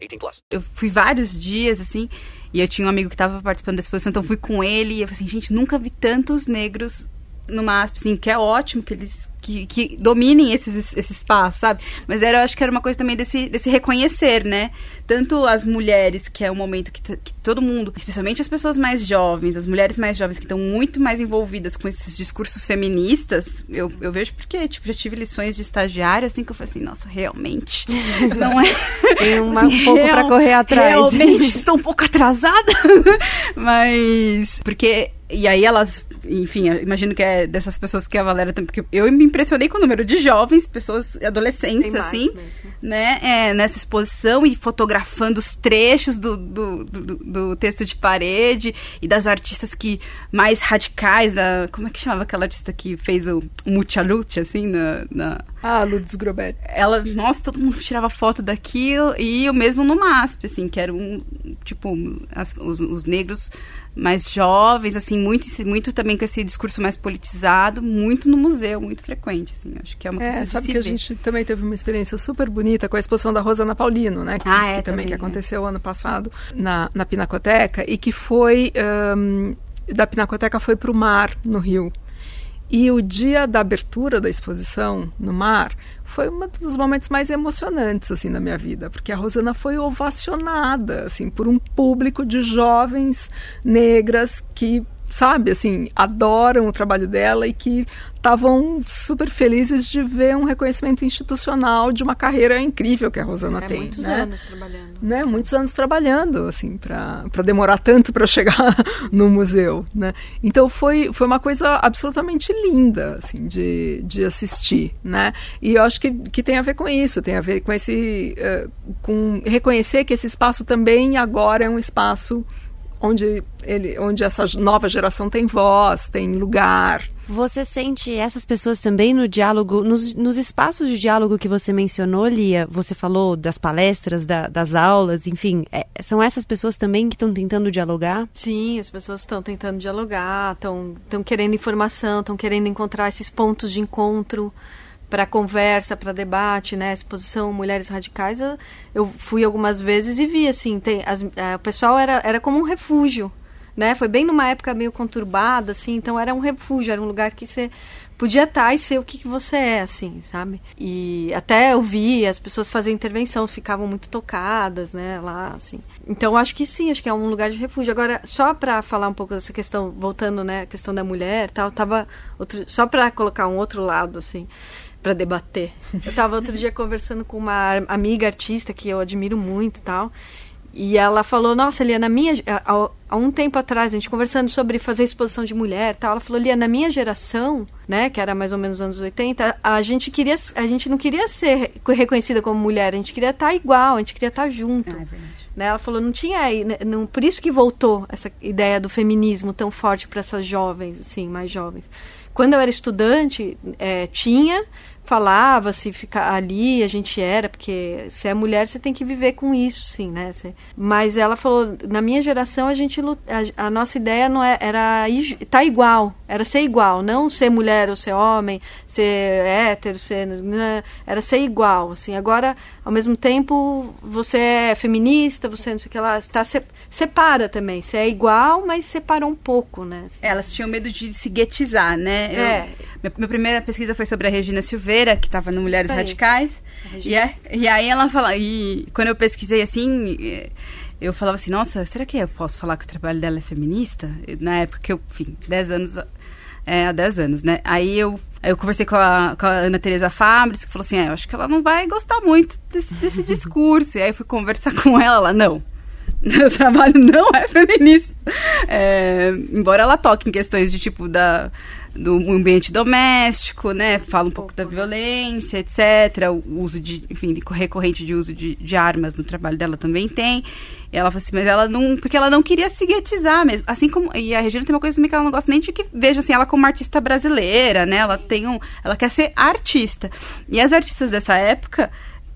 18 plus. Eu fui vários dias, assim, e eu tinha um amigo que estava participando da exposição, então fui com ele e eu falei assim, gente, nunca vi tantos negros no MASP, assim, que é ótimo que eles que, que dominem esses, esse espaço, sabe? Mas era, eu acho que era uma coisa também desse, desse reconhecer, né? Tanto as mulheres, que é um momento que, que todo mundo, especialmente as pessoas mais jovens, as mulheres mais jovens que estão muito mais envolvidas com esses discursos feministas, eu, eu vejo porque, tipo, já tive lições de estagiária, assim, que eu falei assim, nossa, realmente, *laughs* não é... Tem uma, um pouco real, para correr atrás. Realmente estou um pouco atrasada, *laughs* mas... Porque e aí elas, enfim, imagino que é dessas pessoas que a Valéria tem, porque eu me impressionei com o número de jovens, pessoas adolescentes, Tem assim, né, é, nessa exposição e fotografando os trechos do, do, do, do texto de parede e das artistas que mais radicais, a, como é que chamava aquela artista que fez o Mucha Lucha, assim, na- na Ah, Lourdes Grobert. ela, nossa, todo mundo tirava foto daquilo e o mesmo no MASP, assim, que era um, tipo, as- os, os negros mais jovens, assim, muito, muito também com esse discurso mais politizado, muito no museu, muito frequente, assim, acho que é uma É, coisa de sabe que a ver. gente também teve uma experiência super bonita com a exposição da Rosana Paulino, né? Que, Ah, é, que também que também, é. aconteceu ano passado na, na Pinacoteca e que foi ahn, da Pinacoteca foi para o mar no Rio. E o dia da abertura da exposição no mar foi um dos momentos mais emocionantes assim na minha vida, porque a Rosana foi ovacionada assim por um público de jovens negras que sabe assim adoram o trabalho dela e que estavam super felizes de ver um reconhecimento institucional de uma carreira incrível que a Rosana É, tem, muitos né? anos trabalhando. né, muitos anos trabalhando, assim, para demorar tanto para *laughs* chegar no museu, né? Então foi, foi uma coisa absolutamente linda, assim, de, de assistir, né? E eu acho que, que tem a ver com isso, tem a ver com esse, eh, com reconhecer que esse espaço também agora é um espaço onde ele, onde essa nova geração tem voz, tem lugar, Você sente essas pessoas também no diálogo, nos, nos espaços de diálogo que você mencionou, Lia? Você falou das palestras, da- das aulas, enfim. é- são essas pessoas também que estão tentando dialogar? Sim, as pessoas estão tentando dialogar, estão querendo informação, estão querendo encontrar esses pontos de encontro para conversa, para debate, né? Exposição Mulheres Radicais, eu, eu fui algumas vezes e vi assim, tem, as, eh, o pessoal era, era como um refúgio, né? Foi bem numa época meio conturbada, assim, então era um refúgio, era um lugar que você podia estar e ser o que, que você é, assim, sabe? E até eu vi as pessoas faziam intervenção, ficavam muito tocadas, né, lá, assim. Então, acho que sim, acho que é um lugar de refúgio. Agora, só para falar um pouco dessa questão, voltando, né, a questão da mulher, tal, tava outro, só para colocar um outro lado, assim, para debater. Eu tava outro dia conversando com uma amiga artista que eu admiro muito, e tal. E ela falou, nossa, Lia, na minha... Há, há um tempo atrás, a gente conversando sobre fazer exposição de mulher e tal, ela falou, Lia, na minha geração, né, que era mais ou menos os anos 80, a gente queria... A gente não queria ser reconhecida como mulher, a gente queria estar igual, a gente queria estar junto. né? Ela falou, não tinha aí... né, Não, por isso que voltou essa ideia do feminismo tão forte para essas jovens, assim, mais jovens. Quando eu era estudante, é, tinha falava se ficar ali a gente era porque se é mulher você tem que viver com isso sim né Você- mas ela falou na minha geração a gente lut- a, a nossa ideia não é, era ir- tá igual era ser igual não ser mulher ou ser homem ser hétero ser né? era ser igual assim agora ao mesmo tempo você é feminista você não sei o que lá está se, separa também você é igual mas separa um pouco né assim. Elas tinham medo de se guetizar, né? Eu- É. minha, minha primeira pesquisa foi sobre a Regina Silveira, que estava no Mulheres. Radicais. E, é- e aí ela fala, e quando eu pesquisei assim, eh, eu falava assim, nossa, será que eu posso falar que o trabalho dela é feminista? Na época que eu, enfim, 10 anos, é, há 10 anos, né? Aí eu, eu conversei com a, com a Ana Teresa Fabris, que falou assim, ah, eu acho que ela não vai gostar muito desse, desse *laughs* discurso. E aí eu fui conversar com ela, ela, não, *laughs* meu trabalho não é feminista. É, embora ela toque em questões de tipo da do ambiente doméstico, né? Fala um pouco da violência, etc. O uso de, enfim, recorrente de uso de, de armas no trabalho dela também tem. E ela fala assim, mas ela não. Porque ela não queria se guetizar mesmo. Assim como. E a Regina tem uma coisa também que ela não gosta nem de que vejam assim, ela como artista brasileira, né? Ela tem um. Ela quer ser artista. E as artistas dessa época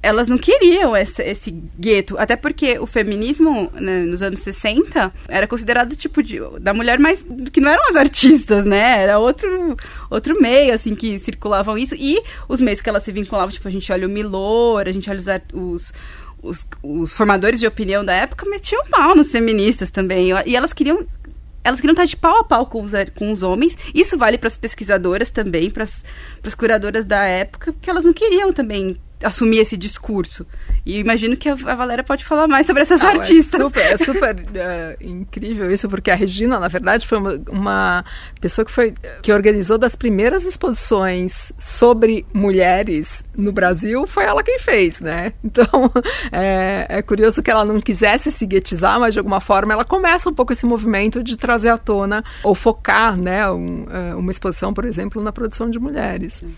elas não queriam esse, esse gueto. Até porque o feminismo, né, nos anos 60, era considerado tipo de, da mulher mais. que não eram as artistas, né? Era outro, outro meio, assim, que circulavam isso. E os meios que elas se vinculavam, tipo, a gente olha o Milor, a gente olha os. os os, os formadores de opinião da época metiam pau nas feministas também. E elas queriam elas queriam estar de pau a pau com os, com os homens. Isso vale para as pesquisadoras também, para as curadoras da época, porque elas não queriam também assumir esse discurso. E imagino que a Valéria pode falar mais sobre essas Não, artistas. É super, é *laughs* super uh, incrível isso, porque a Regina, na verdade, foi uma, uma, pessoa que foi que organizou das primeiras exposições sobre mulheres no Brasil, foi ela quem fez, né? *laughs* Então é, é curioso que ela não quisesse se guetizar, mas de alguma forma ela começa um pouco esse movimento de trazer à tona ou focar, né, um, uh, uma exposição, por exemplo, na produção de mulheres. Sim.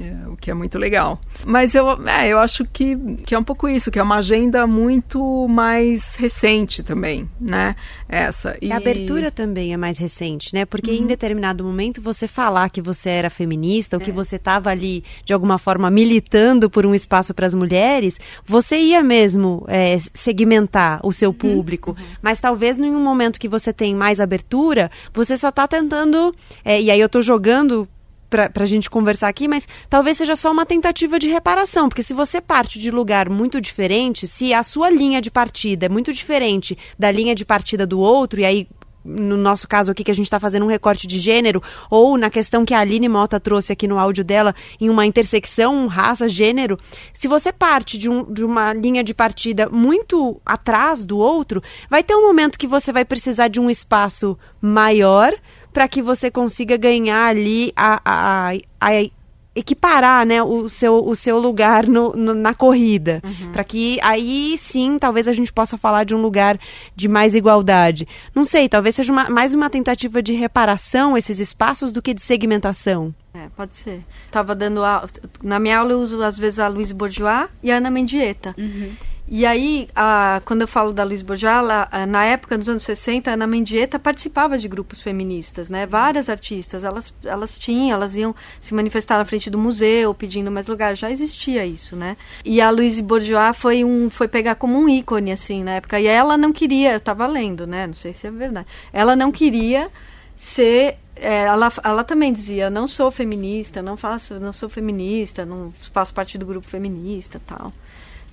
É, o que é muito legal. Mas eu, é, eu acho que, que é um pouco isso, que é uma agenda muito mais recente também, né? Essa. E... A abertura também é mais recente, né? Porque uhum. em determinado momento você falar que você era feminista, ou que é. você estava ali, de alguma forma, militando por um espaço para as mulheres, você ia mesmo é, segmentar o seu uhum. público. Uhum. Mas talvez em um momento que você tem mais abertura, você só está tentando. É, e aí eu estou jogando para a gente conversar aqui, mas talvez seja só uma tentativa de reparação, porque se você parte de lugar muito diferente, se a sua linha de partida é muito diferente da linha de partida do outro, e aí no nosso caso aqui, que a gente está fazendo um recorte de gênero, ou na questão que a Aline Mota trouxe aqui no áudio dela, em uma intersecção raça, gênero, se você parte de, um, de uma linha de partida muito atrás do outro, vai ter um momento que você vai precisar de um espaço maior para que você consiga ganhar ali a, a, a, a equiparar né, o, seu, o seu lugar no, no na corrida. Uhum. Para que aí sim, talvez a gente possa falar de um lugar de mais igualdade. Não sei, talvez seja uma, mais uma tentativa de reparação esses espaços do que de segmentação. É, pode ser. Tava dando aula. Na minha aula eu uso às vezes a Luiz Bourgeois e a Ana Mendieta. Uhum. E aí, a, quando eu falo da Luiz Bourgeois, na época, nos anos 60, a Ana Mendieta participava de grupos feministas, né? Várias artistas, elas, elas tinham, elas iam se manifestar na frente do museu, pedindo mais lugar. Já existia isso, né? E a Luiz Bourgeois foi, um, foi pegar como um ícone, assim, na época. E ela não queria, eu estava lendo, né? Não sei se é verdade. Ela não queria ser é, ela, ela também dizia não sou feminista não faço não sou feminista não faço parte do grupo feminista tal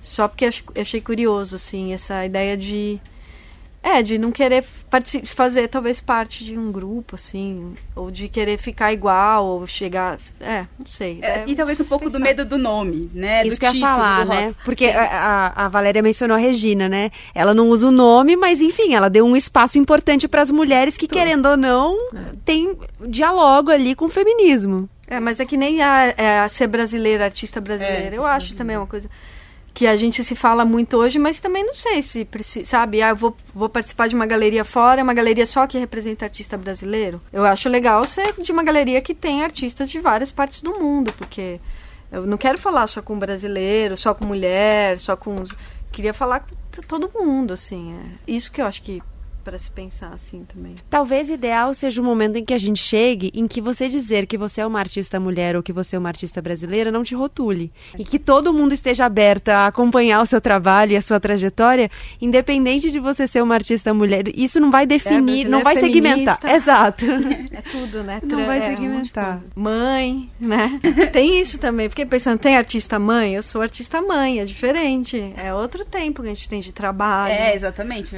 só porque eu achei curioso, assim, essa ideia de. É, de não querer fazer talvez parte de um grupo, assim, ou de querer ficar igual, ou chegar. É, não sei. É, e talvez um pouco pensar. do medo do nome, né? Isso do que eu ia falar, né? Porque a, a, Valéria mencionou a Regina, né? Ela não usa o nome, mas enfim, ela deu um espaço importante para as mulheres que, querendo ou não, é. tem diálogo ali com o feminismo. É, mas é que nem a, é, a ser brasileira, artista brasileira. É, eu acho também uma coisa que a gente se fala muito hoje, mas também não sei se precisa, sabe? Ah, eu vou, vou participar de uma galeria fora, uma galeria só que representa artista brasileiro. Eu acho legal ser de uma galeria que tem artistas de várias partes do mundo, porque eu não quero falar só com brasileiro, só com mulher, só com. Queria falar com todo mundo, assim. É. Isso que eu acho que para se pensar assim também. Talvez ideal seja o momento em que a gente chegue em que você dizer que você é uma artista mulher ou que você é uma artista brasileira não te rotule. E que todo mundo esteja aberto a acompanhar o seu trabalho e a sua trajetória, independente de você ser uma artista mulher. Isso não vai definir, é, não vai segmentar. *laughs* Exato. É tudo, né? Não vai é, segmentar. Um mãe, né? *laughs* tem isso também. Fiquei pensando, tem artista mãe? Eu sou artista mãe, é diferente. É outro tempo que a gente tem de trabalho. É, exatamente.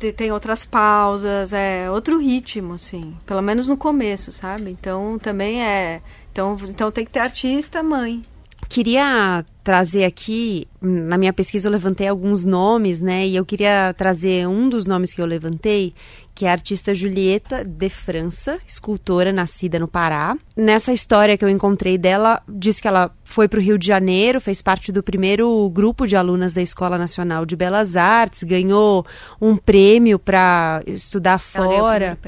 Tem, tem pausas, é outro ritmo, assim. Pelo menos no começo, sabe? Então também é. Então, então tem que ter artista, mãe. Queria trazer aqui, na minha pesquisa eu levantei alguns nomes, né? E eu queria trazer um dos nomes que eu levantei, que é a artista Julieta de França, escultora nascida no Pará. Nessa história que eu encontrei dela, diz que ela foi para o Rio de Janeiro, fez parte do primeiro grupo de alunas da Escola Nacional de Belas Artes, ganhou um prêmio para estudar fora.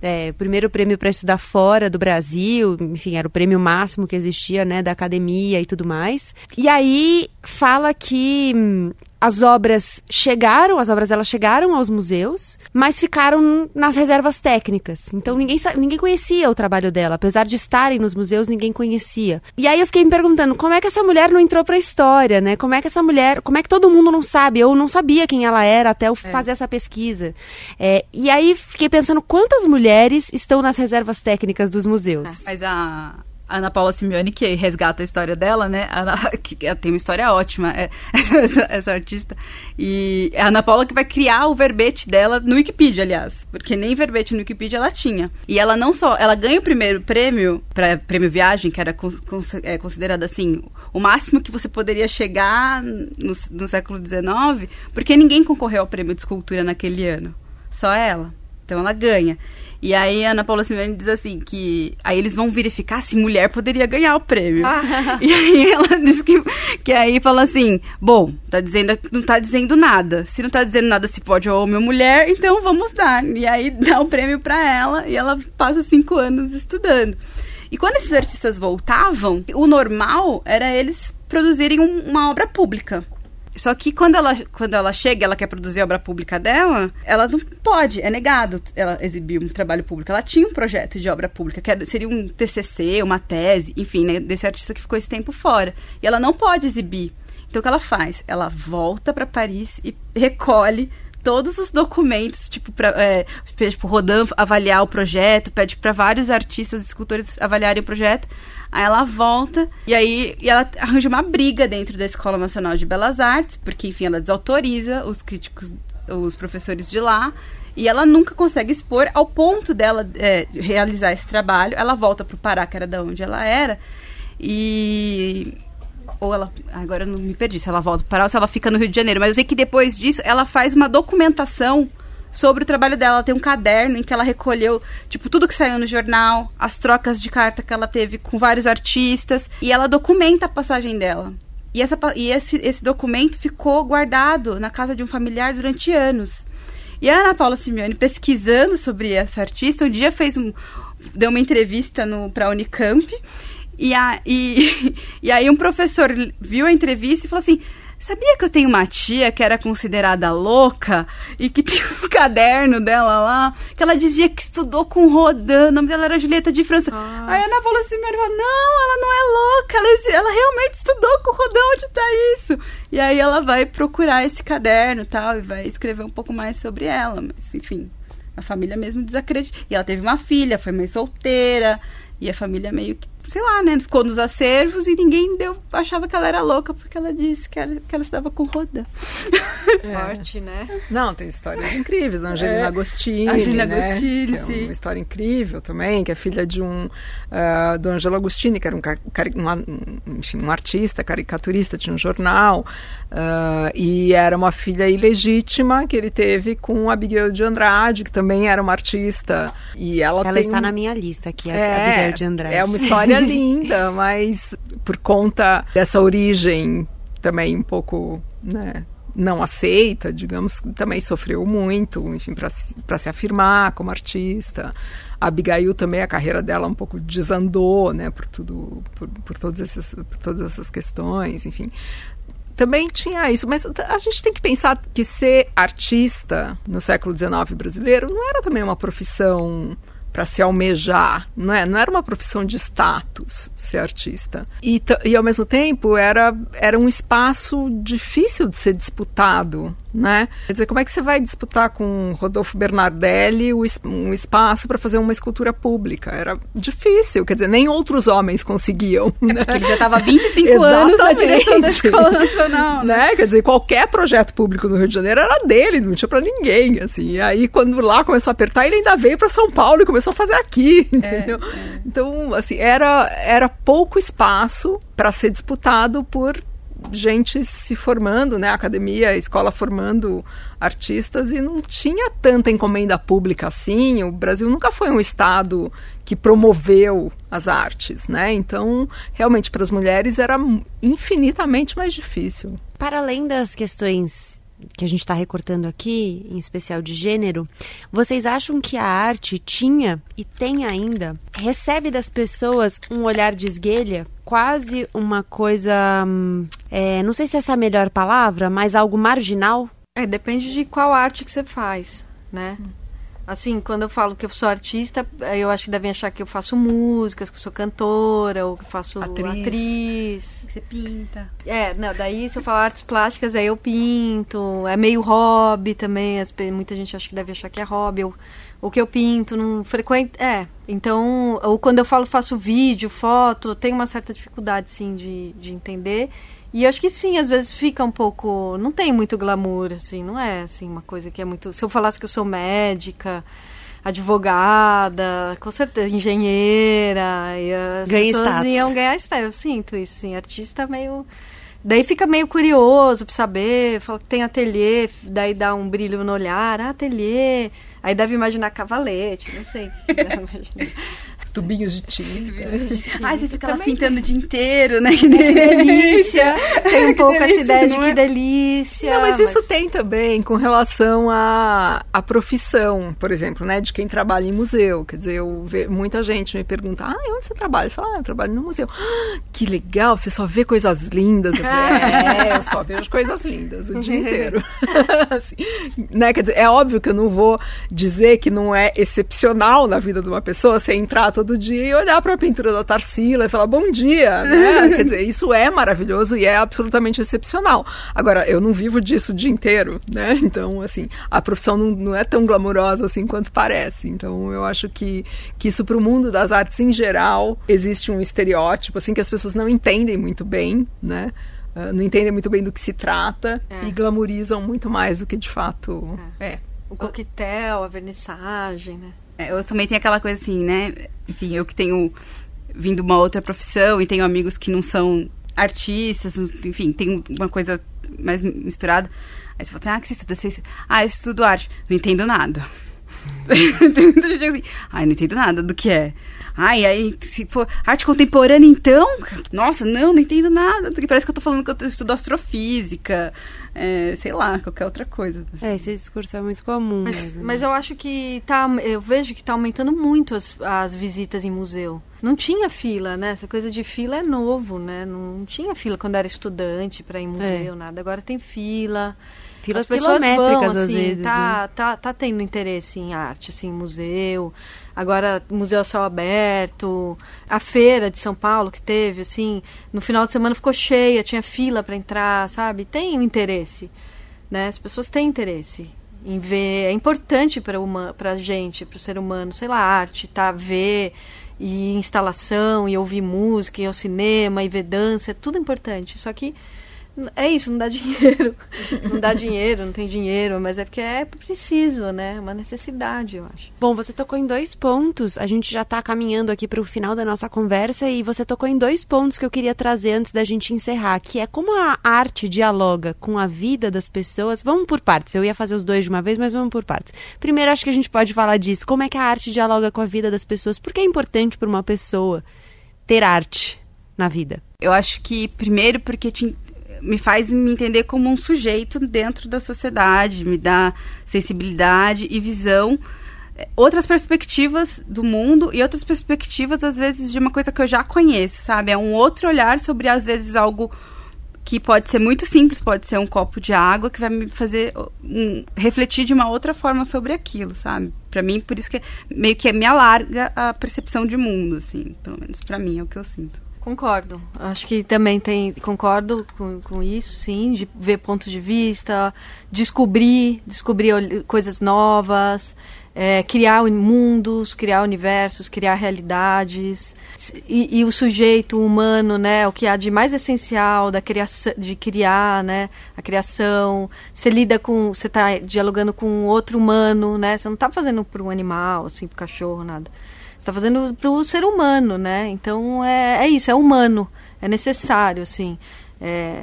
É, primeiro prêmio para estudar fora do Brasil, enfim, era o prêmio máximo que existia, né, da academia e tudo mais. E aí fala que hum, as obras chegaram, as obras dela chegaram aos museus, mas ficaram nas reservas técnicas. Então ninguém, ninguém conhecia o trabalho dela, apesar de estarem nos museus, ninguém conhecia. E aí eu fiquei me perguntando, como é que essa mulher não entrou para a história, né? Como é que essa mulher, como é que todo mundo não sabe? Eu não sabia quem ela era até eu é. fazer essa pesquisa. É, e aí fiquei pensando quantas mulheres estão nas reservas técnicas dos museus. mas a a Ana Paula Simeone, que resgata a história dela, né? Ana, *laughs* que, ela tem uma história ótima, é, *laughs* essa, essa, artista. E é a Ana Paula que vai criar o verbete dela no Wikipedia, aliás. Porque nem verbete no Wikipedia ela tinha. E ela não só... Ela ganha o primeiro prêmio, para prêmio Viagem, que era con, con, é, considerado, assim, o máximo que você poderia chegar no, no século XIX, porque ninguém concorreu ao prêmio de escultura naquele ano. Só ela. Então ela ganha. E aí a Ana Paula Simeone diz assim que aí eles vão verificar se mulher poderia ganhar o prêmio. Ah. *laughs* E aí ela diz que, que aí fala assim, bom, tá dizendo, não tá dizendo nada. Se não tá dizendo nada se pode ou homem ou mulher, então vamos dar. E aí dá o prêmio para ela e ela passa cinco anos estudando. E quando esses artistas voltavam, o normal era eles produzirem um, uma obra pública. Só que quando ela, quando ela chega, ela quer produzir a obra pública dela, ela não pode, é negado ela exibir um trabalho público. Ela tinha um projeto de obra pública, que seria um TCC, uma tese, enfim, né, desse artista que ficou esse tempo fora. E ela não pode exibir. Então o que ela faz? Ela volta para Paris e recolhe todos os documentos, tipo, pra, é, tipo, Rodin avaliar o projeto, pede para vários artistas e escultores avaliarem o projeto. Aí ela volta e aí e ela arranja uma briga dentro da Escola Nacional de Belas Artes, porque, enfim, ela desautoriza os críticos, os professores de lá. E ela nunca consegue expor ao ponto dela é, realizar esse trabalho. Ela volta para o Pará, que era da onde ela era. E ou ela. Agora eu não me perdi se ela volta para Pará ou se ela fica no Rio de Janeiro. Mas eu sei que depois disso ela faz uma documentação sobre o trabalho dela. Ela tem um caderno em que ela recolheu, tipo, tudo que saiu no jornal, as trocas de carta que ela teve com vários artistas, e ela documenta a passagem dela. E, essa, e esse, esse documento ficou guardado na casa de um familiar durante anos. E a Ana Paula Simeone, pesquisando sobre essa artista, um dia fez um, deu uma entrevista para a Unicamp, e, a, e, *laughs* e aí um professor viu a entrevista e falou assim: Sabia que eu tenho uma tia que era considerada louca e que *laughs* tinha um caderno dela lá, que ela dizia que estudou com Rodin, o nome dela era Julieta de França. Nossa. Aí a Ana falou assim, falou, não, ela não é louca, ela, ela realmente estudou com Rodin, onde tá isso? E aí ela vai procurar esse caderno e tal, e vai escrever um pouco mais sobre ela, mas enfim, a família mesmo desacredita. E ela teve uma filha, foi mãe solteira, e a família meio que sei lá, né? Ficou nos acervos e ninguém deu, achava que ela era louca porque ela disse que ela, que ela estava com roda. *laughs* É. Forte, né? Não, tem histórias incríveis. Angelina é. Agostini. Angelina né? Agostini, é sim. Uma história incrível também, que é filha de um. Uh, do Angelo Agostini, que era um, um, enfim, um artista, caricaturista, tinha um jornal. Uh, e era uma filha ilegítima que ele teve com Abigail de Andrade, que também era uma artista. E ela, ela tem... está na minha lista aqui, a é, Abigail de Andrade. É uma história *laughs* linda, mas por conta dessa origem também um pouco, né, não aceita, digamos, também sofreu muito, enfim, para se, afirmar como artista. A Abigail também, a carreira dela um pouco desandou, né, por tudo, por, por, todos esses, por todas essas questões, enfim. Também tinha isso, mas a gente tem que pensar que ser artista no século XIX brasileiro não era também uma profissão para se almejar, não é? Não era uma profissão de status ser artista. E, e ao mesmo tempo era, era um espaço difícil de ser disputado, né? Quer dizer, como é que você vai disputar com Rodolfo Bernardelli um espaço para fazer uma escultura pública? Era difícil, quer dizer, nem outros homens conseguiam. É né? ele já estava 25 *laughs* anos na direção da Escola Nacional. Né? né? Quer dizer, qualquer projeto público no Rio de Janeiro era dele, não tinha para ninguém, assim. E aí, quando lá começou a apertar, ele ainda veio para São Paulo e começou a fazer aqui, *laughs* entendeu? É, é. Então, assim, era, era pouco espaço para ser disputado por gente se formando, né? Academia, escola formando artistas e não tinha tanta encomenda pública assim. O Brasil nunca foi um estado que promoveu as artes, né? Então, realmente para as mulheres era infinitamente mais difícil. Para além das questões que a gente está recortando aqui, em especial de gênero, vocês acham que a arte tinha e tem ainda, recebe das pessoas um olhar de esguelha? Quase uma coisa. Hum, é, não sei se essa é a melhor palavra, mas algo marginal? É, depende de qual arte que você faz, né? Assim, quando eu falo que eu sou artista, eu acho que devem achar que eu faço músicas, que eu sou cantora, ou que faço Atriz. atriz. Você pinta. É, não, daí se eu falar artes plásticas, aí eu pinto. É meio hobby também. as muita gente acha que deve achar que é hobby. Eu, o que eu pinto não frequenta. É. Então, ou quando eu falo faço vídeo, foto, eu tenho uma certa dificuldade, sim, de, de entender. E acho que sim, às vezes fica um pouco. Não tem muito glamour, assim, não é assim, uma coisa que é muito. Se eu falasse que eu sou médica, advogada, com certeza, engenheira, e as Ganha pessoas status. iam ganhar status. Eu sinto isso, sim. Artista meio. Daí fica meio curioso pra saber, fala que tem ateliê, daí dá um brilho no olhar, ah, ateliê. Aí deve imaginar cavalete, não sei. *laughs* *laughs* Tubinhos de tinta. Ai, você fica lá pintando o dia inteiro, né? *laughs* Que delícia! Tem um pouco essa delícia, ideia de que é? delícia. Não, mas isso tem também com relação à, à profissão, por exemplo, né? De quem trabalha em museu. Quer dizer, eu ve, muita gente me pergunta, ah, onde você trabalha? Eu falo, ah, eu trabalho no museu. "Ah, que legal, você só vê coisas lindas. Eu falei, *laughs* é, eu só vejo coisas lindas o dia inteiro. Assim, né? Quer dizer, é óbvio que eu não vou dizer que não é excepcional na vida de uma pessoa você entrar todo dia e olhar para a pintura da Tarsila e falar bom dia, né? *laughs* Quer dizer, isso é maravilhoso e é absolutamente excepcional. Agora, eu não vivo disso o dia inteiro, né? Então, assim, a profissão não, não é tão glamurosa assim quanto parece. Então, eu acho que, que isso para o mundo das artes em geral existe um estereótipo, assim, que as pessoas não entendem muito bem, né? Ah, não entendem muito bem do que se trata É. e glamorizam muito mais do que de fato é. O coquetel, a vernissagem, né? É, eu também tenho aquela coisa assim, né? Enfim, eu que tenho vindo uma outra profissão e tenho amigos que não são artistas, enfim, tem uma coisa mais misturada. Aí você fala assim, ah, que você estuda? Você... Ah, eu estudo arte. Não entendo nada. *laughs* tem muita gente assim, ah, não entendo nada do que é. Ai, aí, se for arte contemporânea, então, nossa, não, não entendo nada. Porque parece que eu tô falando que eu estudo astrofísica, é, sei lá, qualquer outra coisa. É, esse discurso é muito comum. Mas, mesmo, mas né? eu acho que tá. Eu vejo que tá aumentando muito as, as visitas em museu. Não tinha fila, né? Essa coisa de fila é novo, né? Não tinha fila quando era estudante para ir em museu, nada. Agora tem fila. Filas As pessoas quilométricas, vão, às assim, vezes, Tá, né? tá, tá tendo interesse em arte, assim, museu. Agora, museu a céu aberto. A feira de São Paulo que teve, assim, no final de semana ficou cheia, tinha fila para entrar, sabe? Tem um interesse, né? As pessoas têm interesse em ver. É importante para a gente, para o ser humano, sei lá, arte, tá? Ver e instalação, e ouvir música, e ir ao cinema, e ver dança, é tudo importante. Só que é isso, não dá *laughs* dinheiro. não dá dinheiro, não tem dinheiro, mas é porque é preciso, né? É uma necessidade, eu acho. Bom, você tocou em dois pontos. A gente já está caminhando aqui para o final da nossa conversa e você tocou em dois pontos que eu queria trazer antes da gente encerrar, que é como a arte dialoga com a vida das pessoas. Vamos por partes. Eu ia fazer os dois de uma vez, mas vamos por partes. Primeiro, acho que a gente pode falar disso. Como é que a arte dialoga com a vida das pessoas? Por que é importante para uma pessoa ter arte na vida? Eu acho que, primeiro, porque te, me faz me entender como um sujeito dentro da sociedade, me dá sensibilidade e visão, eh, outras perspectivas do mundo e outras perspectivas, às vezes, de uma coisa que eu já conheço, sabe? É um outro olhar sobre, às vezes, algo que pode ser muito simples, pode ser um copo de água que vai me fazer um, refletir de uma outra forma sobre aquilo, sabe? Para mim, por isso que meio que me alarga a percepção de mundo, assim, pelo menos para mim é o que eu sinto. Concordo. Acho que também tem. Concordo com, com isso, sim, de ver pontos de vista, descobrir, descobrir coisas novas, é, criar mundos, criar universos, criar realidades. E, e o sujeito humano, né? O que há de mais essencial da criação, de criar, né? A criação. Você lida com. Você está dialogando com outro humano, né? Você não está fazendo para um animal, assim, para cachorro, nada. Está fazendo para o ser humano, né? Então é, é isso, é humano, é necessário, assim. É,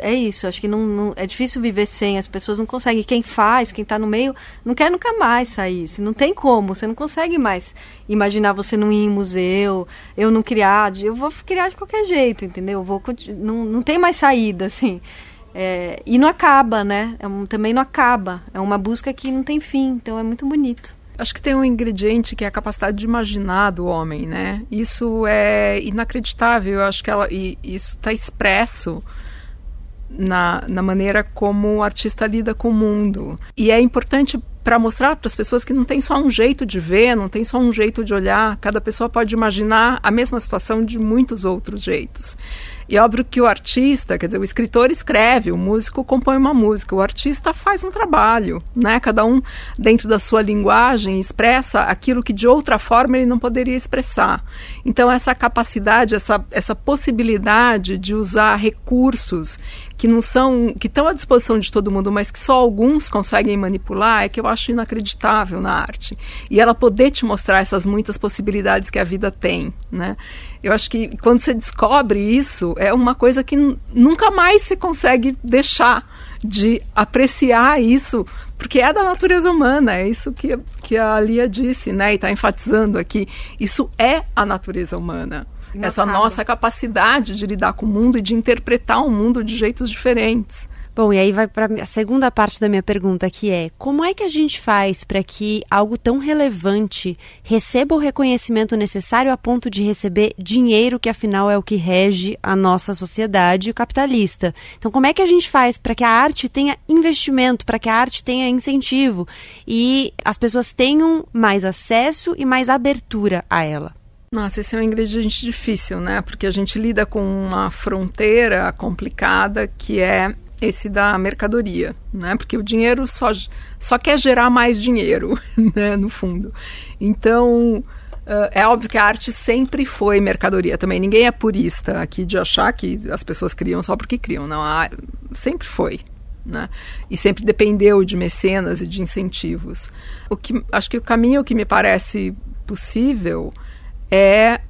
é isso, acho que não, não- é difícil viver sem, as pessoas não conseguem. Quem faz, quem está no meio, não quer nunca mais sair. Não tem como, você não consegue mais imaginar você não ir em museu, eu não criar, eu vou criar de qualquer jeito, entendeu? Eu Vou, não, não tem mais saída, assim. É, e não acaba, né? É um- também não acaba. É uma busca que não tem fim, então é muito bonito. Acho que tem um ingrediente que é a capacidade de imaginar do homem, né? Isso é inacreditável. Eu acho que ela, e isso está expresso na, na maneira como o artista lida com o mundo. E é importante para mostrar para as pessoas que não tem só um jeito de ver, não tem só um jeito de olhar, cada pessoa pode imaginar a mesma situação de muitos outros jeitos. E óbvio que o artista, quer dizer, o escritor escreve, o músico compõe uma música, o artista faz um trabalho, né? Cada um dentro da sua linguagem expressa aquilo que de outra forma ele não poderia expressar. Então essa capacidade, essa, essa possibilidade de usar recursos que não são, que estão à disposição de todo mundo, mas que só alguns conseguem manipular, é que eu acho inacreditável na arte. E ela poder te mostrar essas muitas possibilidades que a vida tem, né? Eu acho que quando você descobre isso, é uma coisa que nunca mais se consegue deixar de apreciar isso, porque é da natureza humana, é isso que, que a Lia disse, né? E está enfatizando aqui. Isso é a natureza humana essa nossa capacidade de lidar com o mundo e de interpretar o mundo de jeitos diferentes. Bom, e aí vai para a segunda parte da minha pergunta, que é: como é que a gente faz para que algo tão relevante receba o reconhecimento necessário a ponto de receber dinheiro, que afinal é o que rege a nossa sociedade capitalista? Então, como é que a gente faz para que a arte tenha investimento, para que a arte tenha incentivo e as pessoas tenham mais acesso e mais abertura a ela? Nossa, esse é um ingrediente difícil, né? Porque a gente lida com uma fronteira complicada que é esse da mercadoria, né? Porque o dinheiro só, só quer gerar mais dinheiro, *laughs* né? No fundo. Então, uh, é óbvio que a arte sempre foi mercadoria também. Ninguém é purista aqui de achar que as pessoas criam só porque criam. Não, sempre foi. Né? E sempre dependeu de mecenas e de incentivos. O que, acho que o caminho que me parece possível é,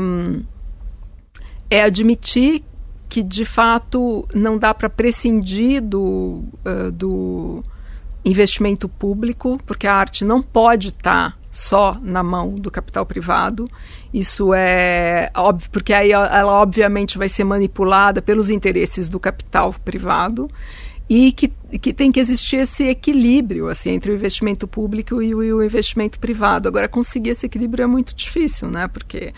um, é admitir que de fato não dá para prescindir do, uh, do investimento público, porque a arte não pode estar tá só na mão do capital privado. Isso é óbvio, porque aí ela obviamente vai ser manipulada pelos interesses do capital privado e que, que tem que existir esse equilíbrio assim entre o investimento público e o, e o investimento privado. Agora conseguir esse equilíbrio é muito difícil, né? Porque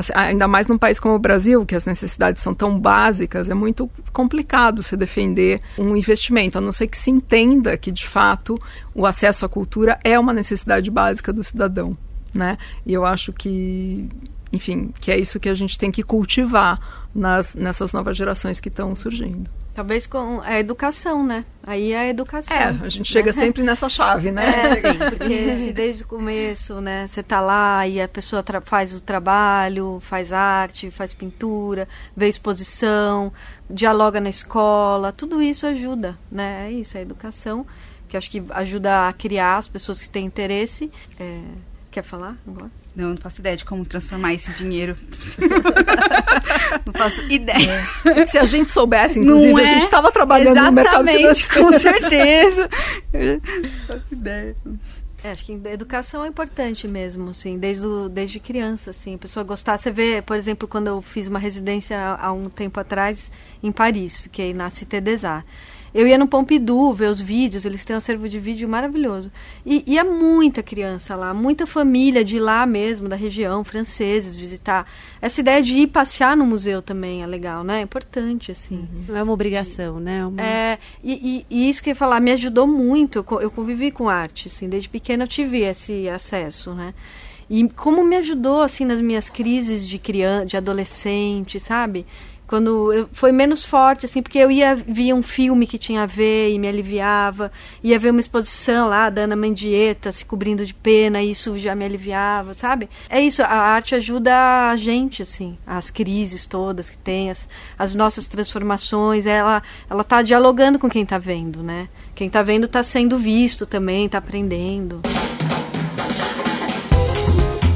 assim, ainda mais num país como o Brasil, que as necessidades são tão básicas, é muito complicado se defender um investimento, a não ser que se entenda que de fato o acesso à cultura é uma necessidade básica do cidadão, né? E eu acho que, enfim, que é isso que a gente tem que cultivar nas, nessas novas gerações que estão surgindo. Talvez com a educação, né? Aí é a educação. É, a gente chega né? *laughs* sempre nessa chave, né? É, porque se desde o começo, né, você tá lá e a pessoa faz o trabalho, faz arte, faz pintura, vê exposição, dialoga na escola, tudo isso ajuda, né? É isso, é a educação, que acho que ajuda a criar as pessoas que têm interesse. É... Quer falar agora? Não, não faço ideia de como transformar esse dinheiro. *laughs* não faço ideia. É. Se a gente soubesse, inclusive, a gente estava trabalhando Exatamente, no mercado financeiro. com certeza. não faço ideia. É, acho que a educação é importante mesmo, assim, desde, o, desde criança, assim, a pessoa gostar. Você vê, por exemplo, quando eu fiz uma residência há um tempo atrás em Paris, fiquei na Cité des Arts. Eu ia no Pompidou ver os vídeos, eles têm um acervo de vídeo maravilhoso. E ia muita criança lá, muita família de lá mesmo, da região, franceses, visitar. Essa ideia de ir passear no museu também é legal, né? É importante, assim. Uhum. Não é uma obrigação, né? É, uma... é e, e, e, isso que eu ia falar, me ajudou muito. Eu convivi com arte, assim, desde pequena eu tive esse acesso, né? E como me ajudou, assim, nas minhas crises de criança, de adolescente, sabe? Quando eu, foi menos forte assim porque eu ia via um filme que tinha a ver e me aliviava. Ia ver uma exposição lá da Ana Mendieta se cobrindo de pena e isso já me aliviava sabe? É isso a arte ajuda a gente assim as crises todas que tem as, as nossas transformações ela ela tá dialogando com quem está vendo né? Quem está vendo está sendo visto também está aprendendo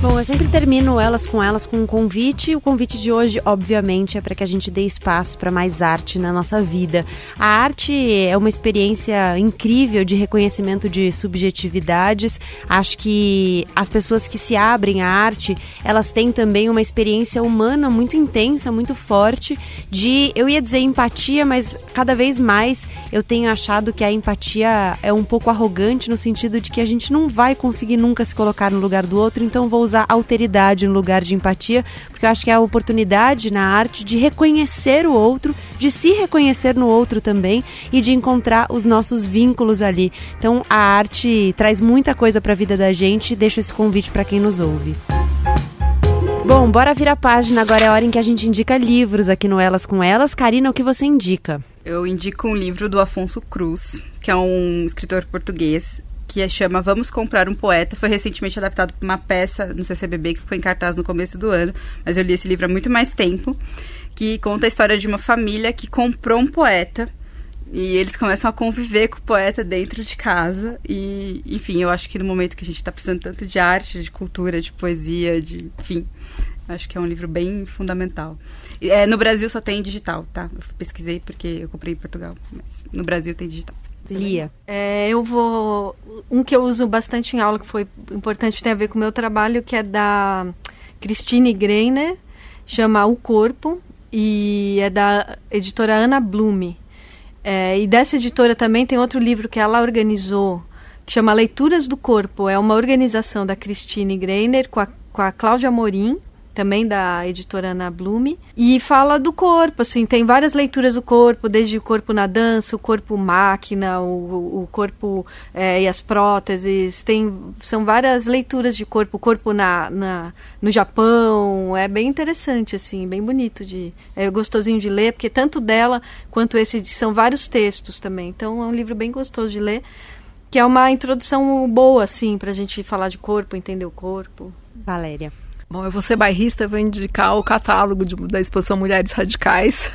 Bom, eu sempre termino elas com elas com um convite. O convite de hoje, obviamente, é para que a gente dê espaço para mais arte na nossa vida. A arte é uma experiência incrível de reconhecimento de subjetividades. Acho que as pessoas que se abrem à arte, elas têm também uma experiência humana muito intensa, muito forte, de, eu ia dizer empatia, mas cada vez mais eu tenho achado que a empatia é um pouco arrogante no sentido de que a gente não vai conseguir nunca se colocar no lugar do outro, então vou usar alteridade no lugar de empatia, porque eu acho que é a oportunidade na arte de reconhecer o outro, de se reconhecer no outro também e de encontrar os nossos vínculos ali. Então a arte traz muita coisa para a vida da gente, deixo esse convite para quem nos ouve. Bom, bora virar a página. Agora é a hora em que a gente indica livros aqui no Elas com Elas. Karina, o que você indica? Eu indico um livro do Afonso Cruz, que é um escritor português, que chama Vamos Comprar um Poeta. Foi recentemente adaptado para uma peça no CCBB que ficou em cartaz no começo do ano, mas eu li esse livro há muito mais tempo, que conta a história de uma família que comprou um poeta e eles começam a conviver com o poeta dentro de casa. E, enfim, eu acho que no momento que a gente está precisando tanto de arte, de cultura, de poesia, de. Enfim, acho que é um livro bem fundamental. É, no Brasil só tem digital, tá? Eu pesquisei porque eu comprei em Portugal, mas no Brasil tem digital. Lia. É, eu vou. Um que eu uso bastante em aula, que foi importante, tem a ver com o meu trabalho, que é da Christine Greiner, chama O Corpo, e é da editora Ana Blume. É, e dessa editora também tem outro livro que ela organizou, que chama Leituras do Corpo. É uma organização da Christine Greiner com a, com a Cláudia Morim, também da editora Ana Blume, e fala do corpo, assim, tem várias leituras do corpo, desde o corpo na dança, o corpo máquina, o, o corpo é, e as próteses, tem, são várias leituras de corpo, o corpo na, na, no Japão, é bem interessante, assim, bem bonito, de, é gostosinho de ler, porque tanto dela quanto esse, são vários textos também, então é um livro bem gostoso de ler, que é uma introdução boa, assim, para a gente falar de corpo, entender o corpo. Valéria. Bom, eu vou ser bairrista, vou indicar o catálogo de, da exposição Mulheres Radicais,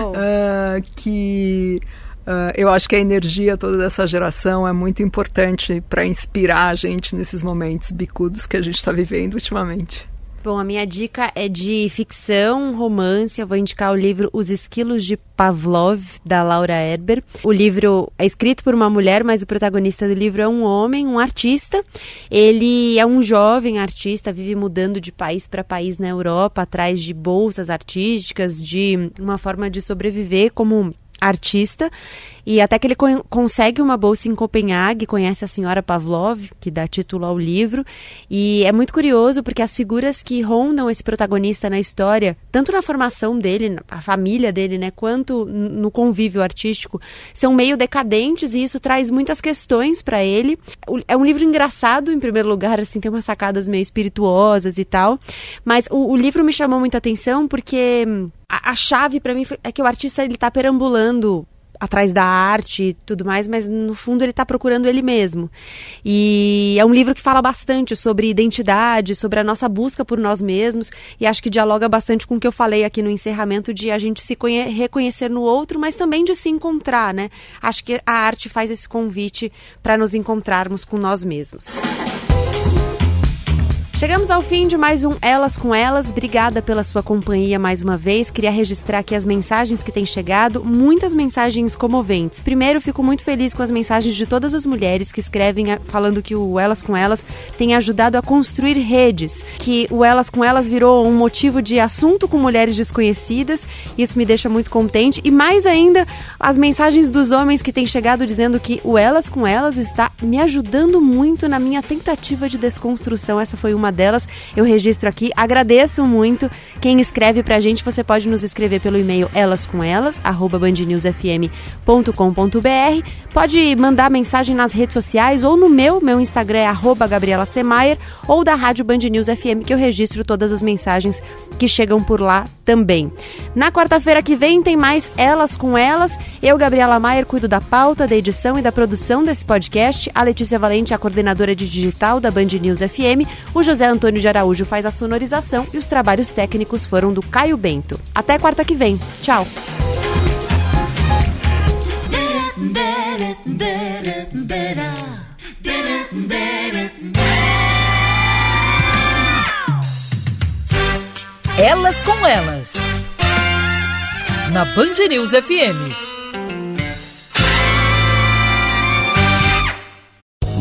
oh. uh, *laughs* que uh, eu acho que a energia toda dessa geração é muito importante para inspirar a gente nesses momentos bicudos que a gente está vivendo ultimamente. Bom, a minha dica é de ficção, romance. Eu vou indicar o livro Os Esquilos de Pavlov, da Laura Erber. O livro é escrito por uma mulher, mas o protagonista do livro é um homem, um artista. Ele é um jovem artista, vive mudando de país para país na Europa, atrás de bolsas artísticas, de uma forma de sobreviver como artista e até que ele co consegue uma bolsa em Copenhague, conhece a senhora Pavlov, que dá título ao livro, e é muito curioso porque as figuras que rondam esse protagonista na história, tanto na formação dele, a família dele, né, quanto no convívio artístico, são meio decadentes e isso traz muitas questões para ele. É um livro engraçado em primeiro lugar, assim, tem umas sacadas meio espirituosas e tal, mas o, o livro me chamou muita atenção porque a, a chave para mim foi, é que o artista ele tá perambulando atrás da arte e tudo mais, mas no fundo ele está procurando ele mesmo. E é um livro que fala bastante sobre identidade, sobre a nossa busca por nós mesmos, e acho que dialoga bastante com o que eu falei aqui no encerramento de a gente se reconhecer no outro, mas também de se encontrar, né? Acho que a arte faz esse convite para nos encontrarmos com nós mesmos. Chegamos ao fim de mais um Elas com Elas. Obrigada pela sua companhia mais uma vez. Queria registrar aqui as mensagens que têm chegado, muitas mensagens comoventes. Primeiro, fico muito feliz com as mensagens de todas as mulheres que escrevem falando que o Elas com Elas tem ajudado a construir redes, que o Elas com Elas virou um motivo de assunto com mulheres desconhecidas. Isso me deixa muito contente. E mais ainda, as mensagens dos homens que têm chegado dizendo que o Elas com Elas está me ajudando muito na minha tentativa de desconstrução. Essa foi uma uma delas. Eu registro aqui. Agradeço muito quem escreve pra gente. Você pode nos escrever pelo e-mail elascomelas@bandnewsfm.com.br. Pode mandar mensagem nas redes sociais ou no meu, meu Instagram é arroba Gabriela Semayer, ou da Rádio Band News FM, que eu registro todas as mensagens que chegam por lá também. Na quarta-feira que vem tem mais Elas com Elas. Eu, Gabriela Maier, cuido da pauta, da edição e da produção desse podcast. A Letícia Valente, a coordenadora de digital da Band News FM. O José Antônio de Araújo faz a sonorização e os trabalhos técnicos foram do Caio Bento. Até quarta que vem. Tchau. Elas com Elas. Na Band News FM.